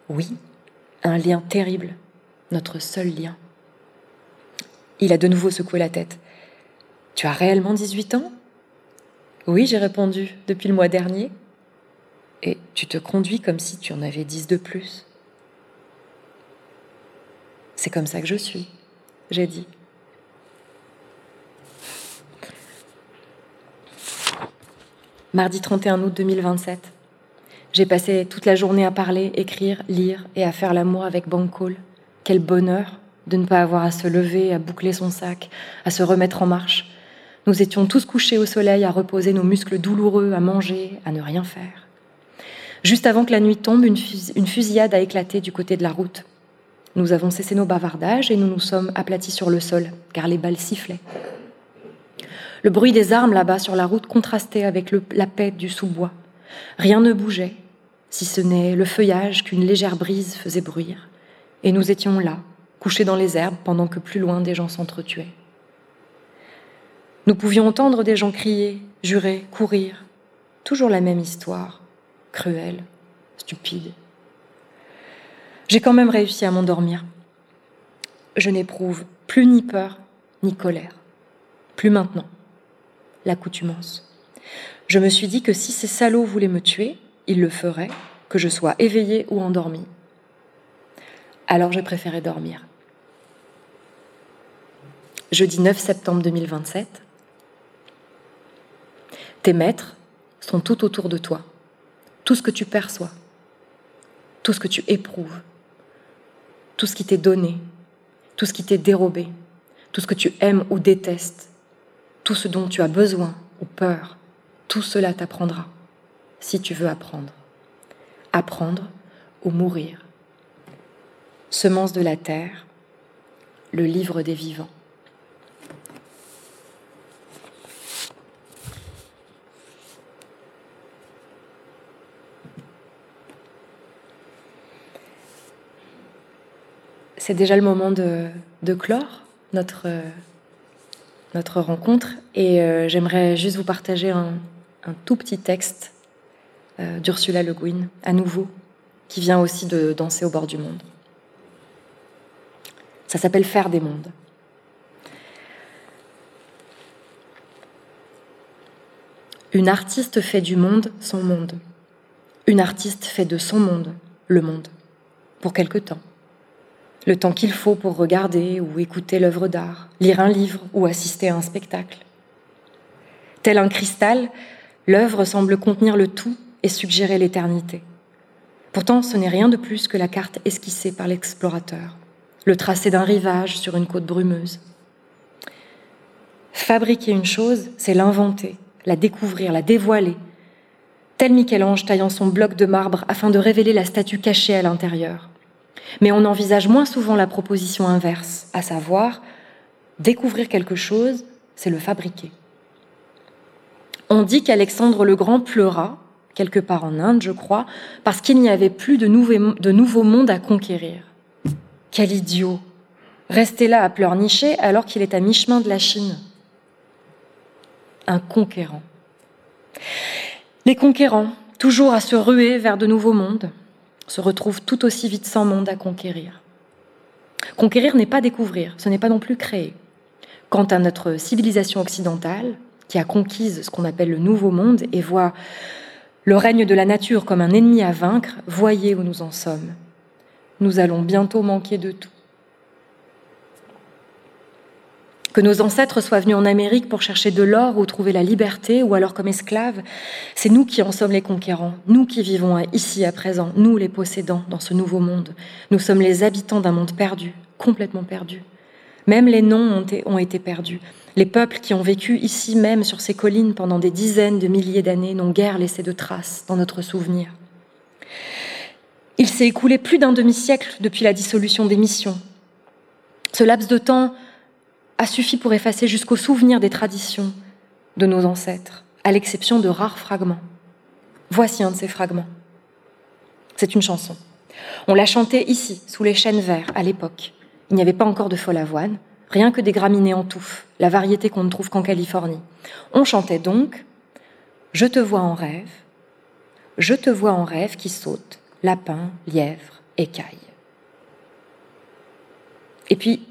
oui, un lien terrible, notre seul lien. Il a de nouveau secoué la tête. Tu as réellement 18 ans? Oui, j'ai répondu, depuis le mois dernier. Et tu te conduis comme si tu en avais 10 de plus. C'est comme ça que je suis, j'ai dit. Mardi 31 août 2027. J'ai passé toute la journée à parler, écrire, lire et à faire l'amour avec Bancol. Quel bonheur de ne pas avoir à se lever, à boucler son sac, à se remettre en marche. Nous étions tous couchés au soleil, à reposer nos muscles douloureux, à manger, à ne rien faire. Juste avant que la nuit tombe, une, fusillade a éclaté du côté de la route. Nous avons cessé nos bavardages et nous nous sommes aplatis sur le sol, car les balles sifflaient. Le bruit des armes là-bas sur la route contrastait avec la paix du sous-bois. Rien ne bougeait, si ce n'est le feuillage qu'une légère brise faisait bruire. Et nous étions là, couchés dans les herbes, pendant que plus loin des gens s'entretuaient. Nous pouvions entendre des gens crier, jurer, courir. Toujours la même histoire, cruelle, stupide. J'ai quand même réussi à m'endormir. Je n'éprouve plus ni peur, ni colère. Plus maintenant l'accoutumance. Je me suis dit que si ces salauds voulaient me tuer, ils le feraient, que je sois éveillée ou endormie. Alors j'ai préféré dormir. Jeudi 9 septembre 2027. Tes maîtres sont tout autour de toi. Tout ce que tu perçois, tout ce que tu éprouves, tout ce qui t'est donné, tout ce qui t'est dérobé, tout ce que tu aimes ou détestes, tout ce dont tu as besoin ou peur, tout cela t'apprendra, si tu veux apprendre. Apprendre ou mourir. Semence de la terre, le livre des vivants. C'est déjà le moment de, de clore notre notre rencontre et euh, j'aimerais juste vous partager un, tout petit texte euh, d'Ursula Le Guin, à nouveau, qui vient aussi de Danser au bord du monde. Ça s'appelle Faire des mondes. Une artiste fait du monde son monde. Une artiste fait de son monde le monde, pour quelque temps le temps qu'il faut pour regarder ou écouter l'œuvre d'art, lire un livre ou assister à un spectacle. Tel un cristal, l'œuvre semble contenir le tout et suggérer l'éternité. Pourtant, ce n'est rien de plus que la carte esquissée par l'explorateur, le tracé d'un rivage sur une côte brumeuse. Fabriquer une chose, c'est l'inventer, la découvrir, la dévoiler, tel Michel-Ange taillant son bloc de marbre afin de révéler la statue cachée à l'intérieur. Mais on envisage moins souvent la proposition inverse, à savoir découvrir quelque chose, c'est le fabriquer. On dit qu'Alexandre le Grand pleura, quelque part en Inde, je crois, parce qu'il n'y avait plus de, nouveaux, de nouveaux mondes à conquérir. Quel idiot Rester là à pleurnicher alors qu'il est à mi-chemin de la Chine. Un conquérant. Les conquérants, toujours à se ruer vers de nouveaux mondes, se retrouvent tout aussi vite sans monde à conquérir. Conquérir n'est pas découvrir, ce n'est pas non plus créer. Quant à notre civilisation occidentale, qui a conquise ce qu'on appelle le nouveau monde et voit le règne de la nature comme un ennemi à vaincre, voyez où nous en sommes. Nous allons bientôt manquer de tout. Que nos ancêtres soient venus en Amérique pour chercher de l'or ou trouver la liberté, ou alors comme esclaves, c'est nous qui en sommes les conquérants, nous qui vivons ici à présent, nous les possédants dans ce nouveau monde. Nous sommes les habitants d'un monde perdu, complètement perdu. Même les noms ont été perdus. Les peuples qui ont vécu ici même sur ces collines pendant des dizaines de milliers d'années n'ont guère laissé de traces dans notre souvenir. Il s'est écoulé plus d'un demi-siècle depuis la dissolution des missions. Ce laps de temps a suffi pour effacer jusqu'au souvenir des traditions de nos ancêtres, à l'exception de rares fragments. Voici un de ces fragments. C'est une chanson. On l'a chantée ici, sous les chênes verts, à l'époque. Il n'y avait pas encore de folle avoine, rien que des graminées en touffe, la variété qu'on ne trouve qu'en Californie. On chantait donc Je te vois en rêve, je te vois en rêve qui saute, lapin, lièvre, écaille. Et puis,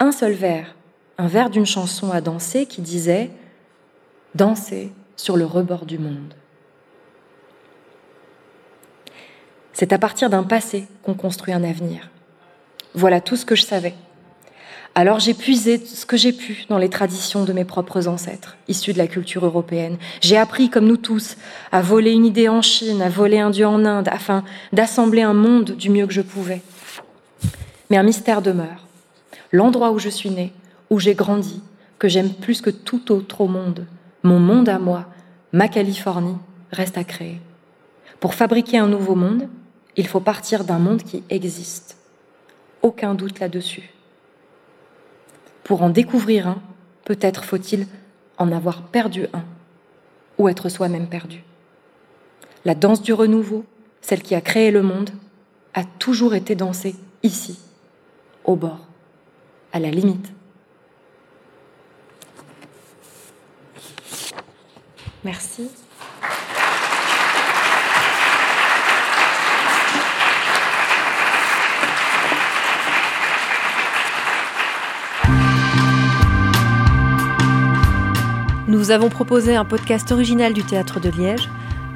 un seul vers, un vers d'une chanson à danser qui disait Danser sur le rebord du monde. C'est à partir d'un passé qu'on construit un avenir. Voilà tout ce que je savais. Alors j'ai puisé ce que j'ai pu dans les traditions de mes propres ancêtres, issus de la culture européenne. J'ai appris, comme nous tous, à voler une idée en Chine, à voler un dieu en Inde, afin d'assembler un monde du mieux que je pouvais. Mais un mystère demeure l'endroit où je suis né, où j'ai grandi, que j'aime plus que tout autre au monde, mon monde à moi, ma Californie, reste à créer. Pour fabriquer un nouveau monde, il faut partir d'un monde qui existe. Aucun doute là-dessus. Pour en découvrir un, peut-être faut-il en avoir perdu un, ou être soi-même perdu. La danse du renouveau, celle qui a créé le monde, a toujours été dansée ici, au bord à la limite. Merci. Nous avons proposé un podcast original du Théâtre de Liège.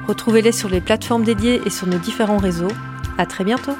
Retrouvez-les sur les plateformes dédiées et sur nos différents réseaux. À très bientôt!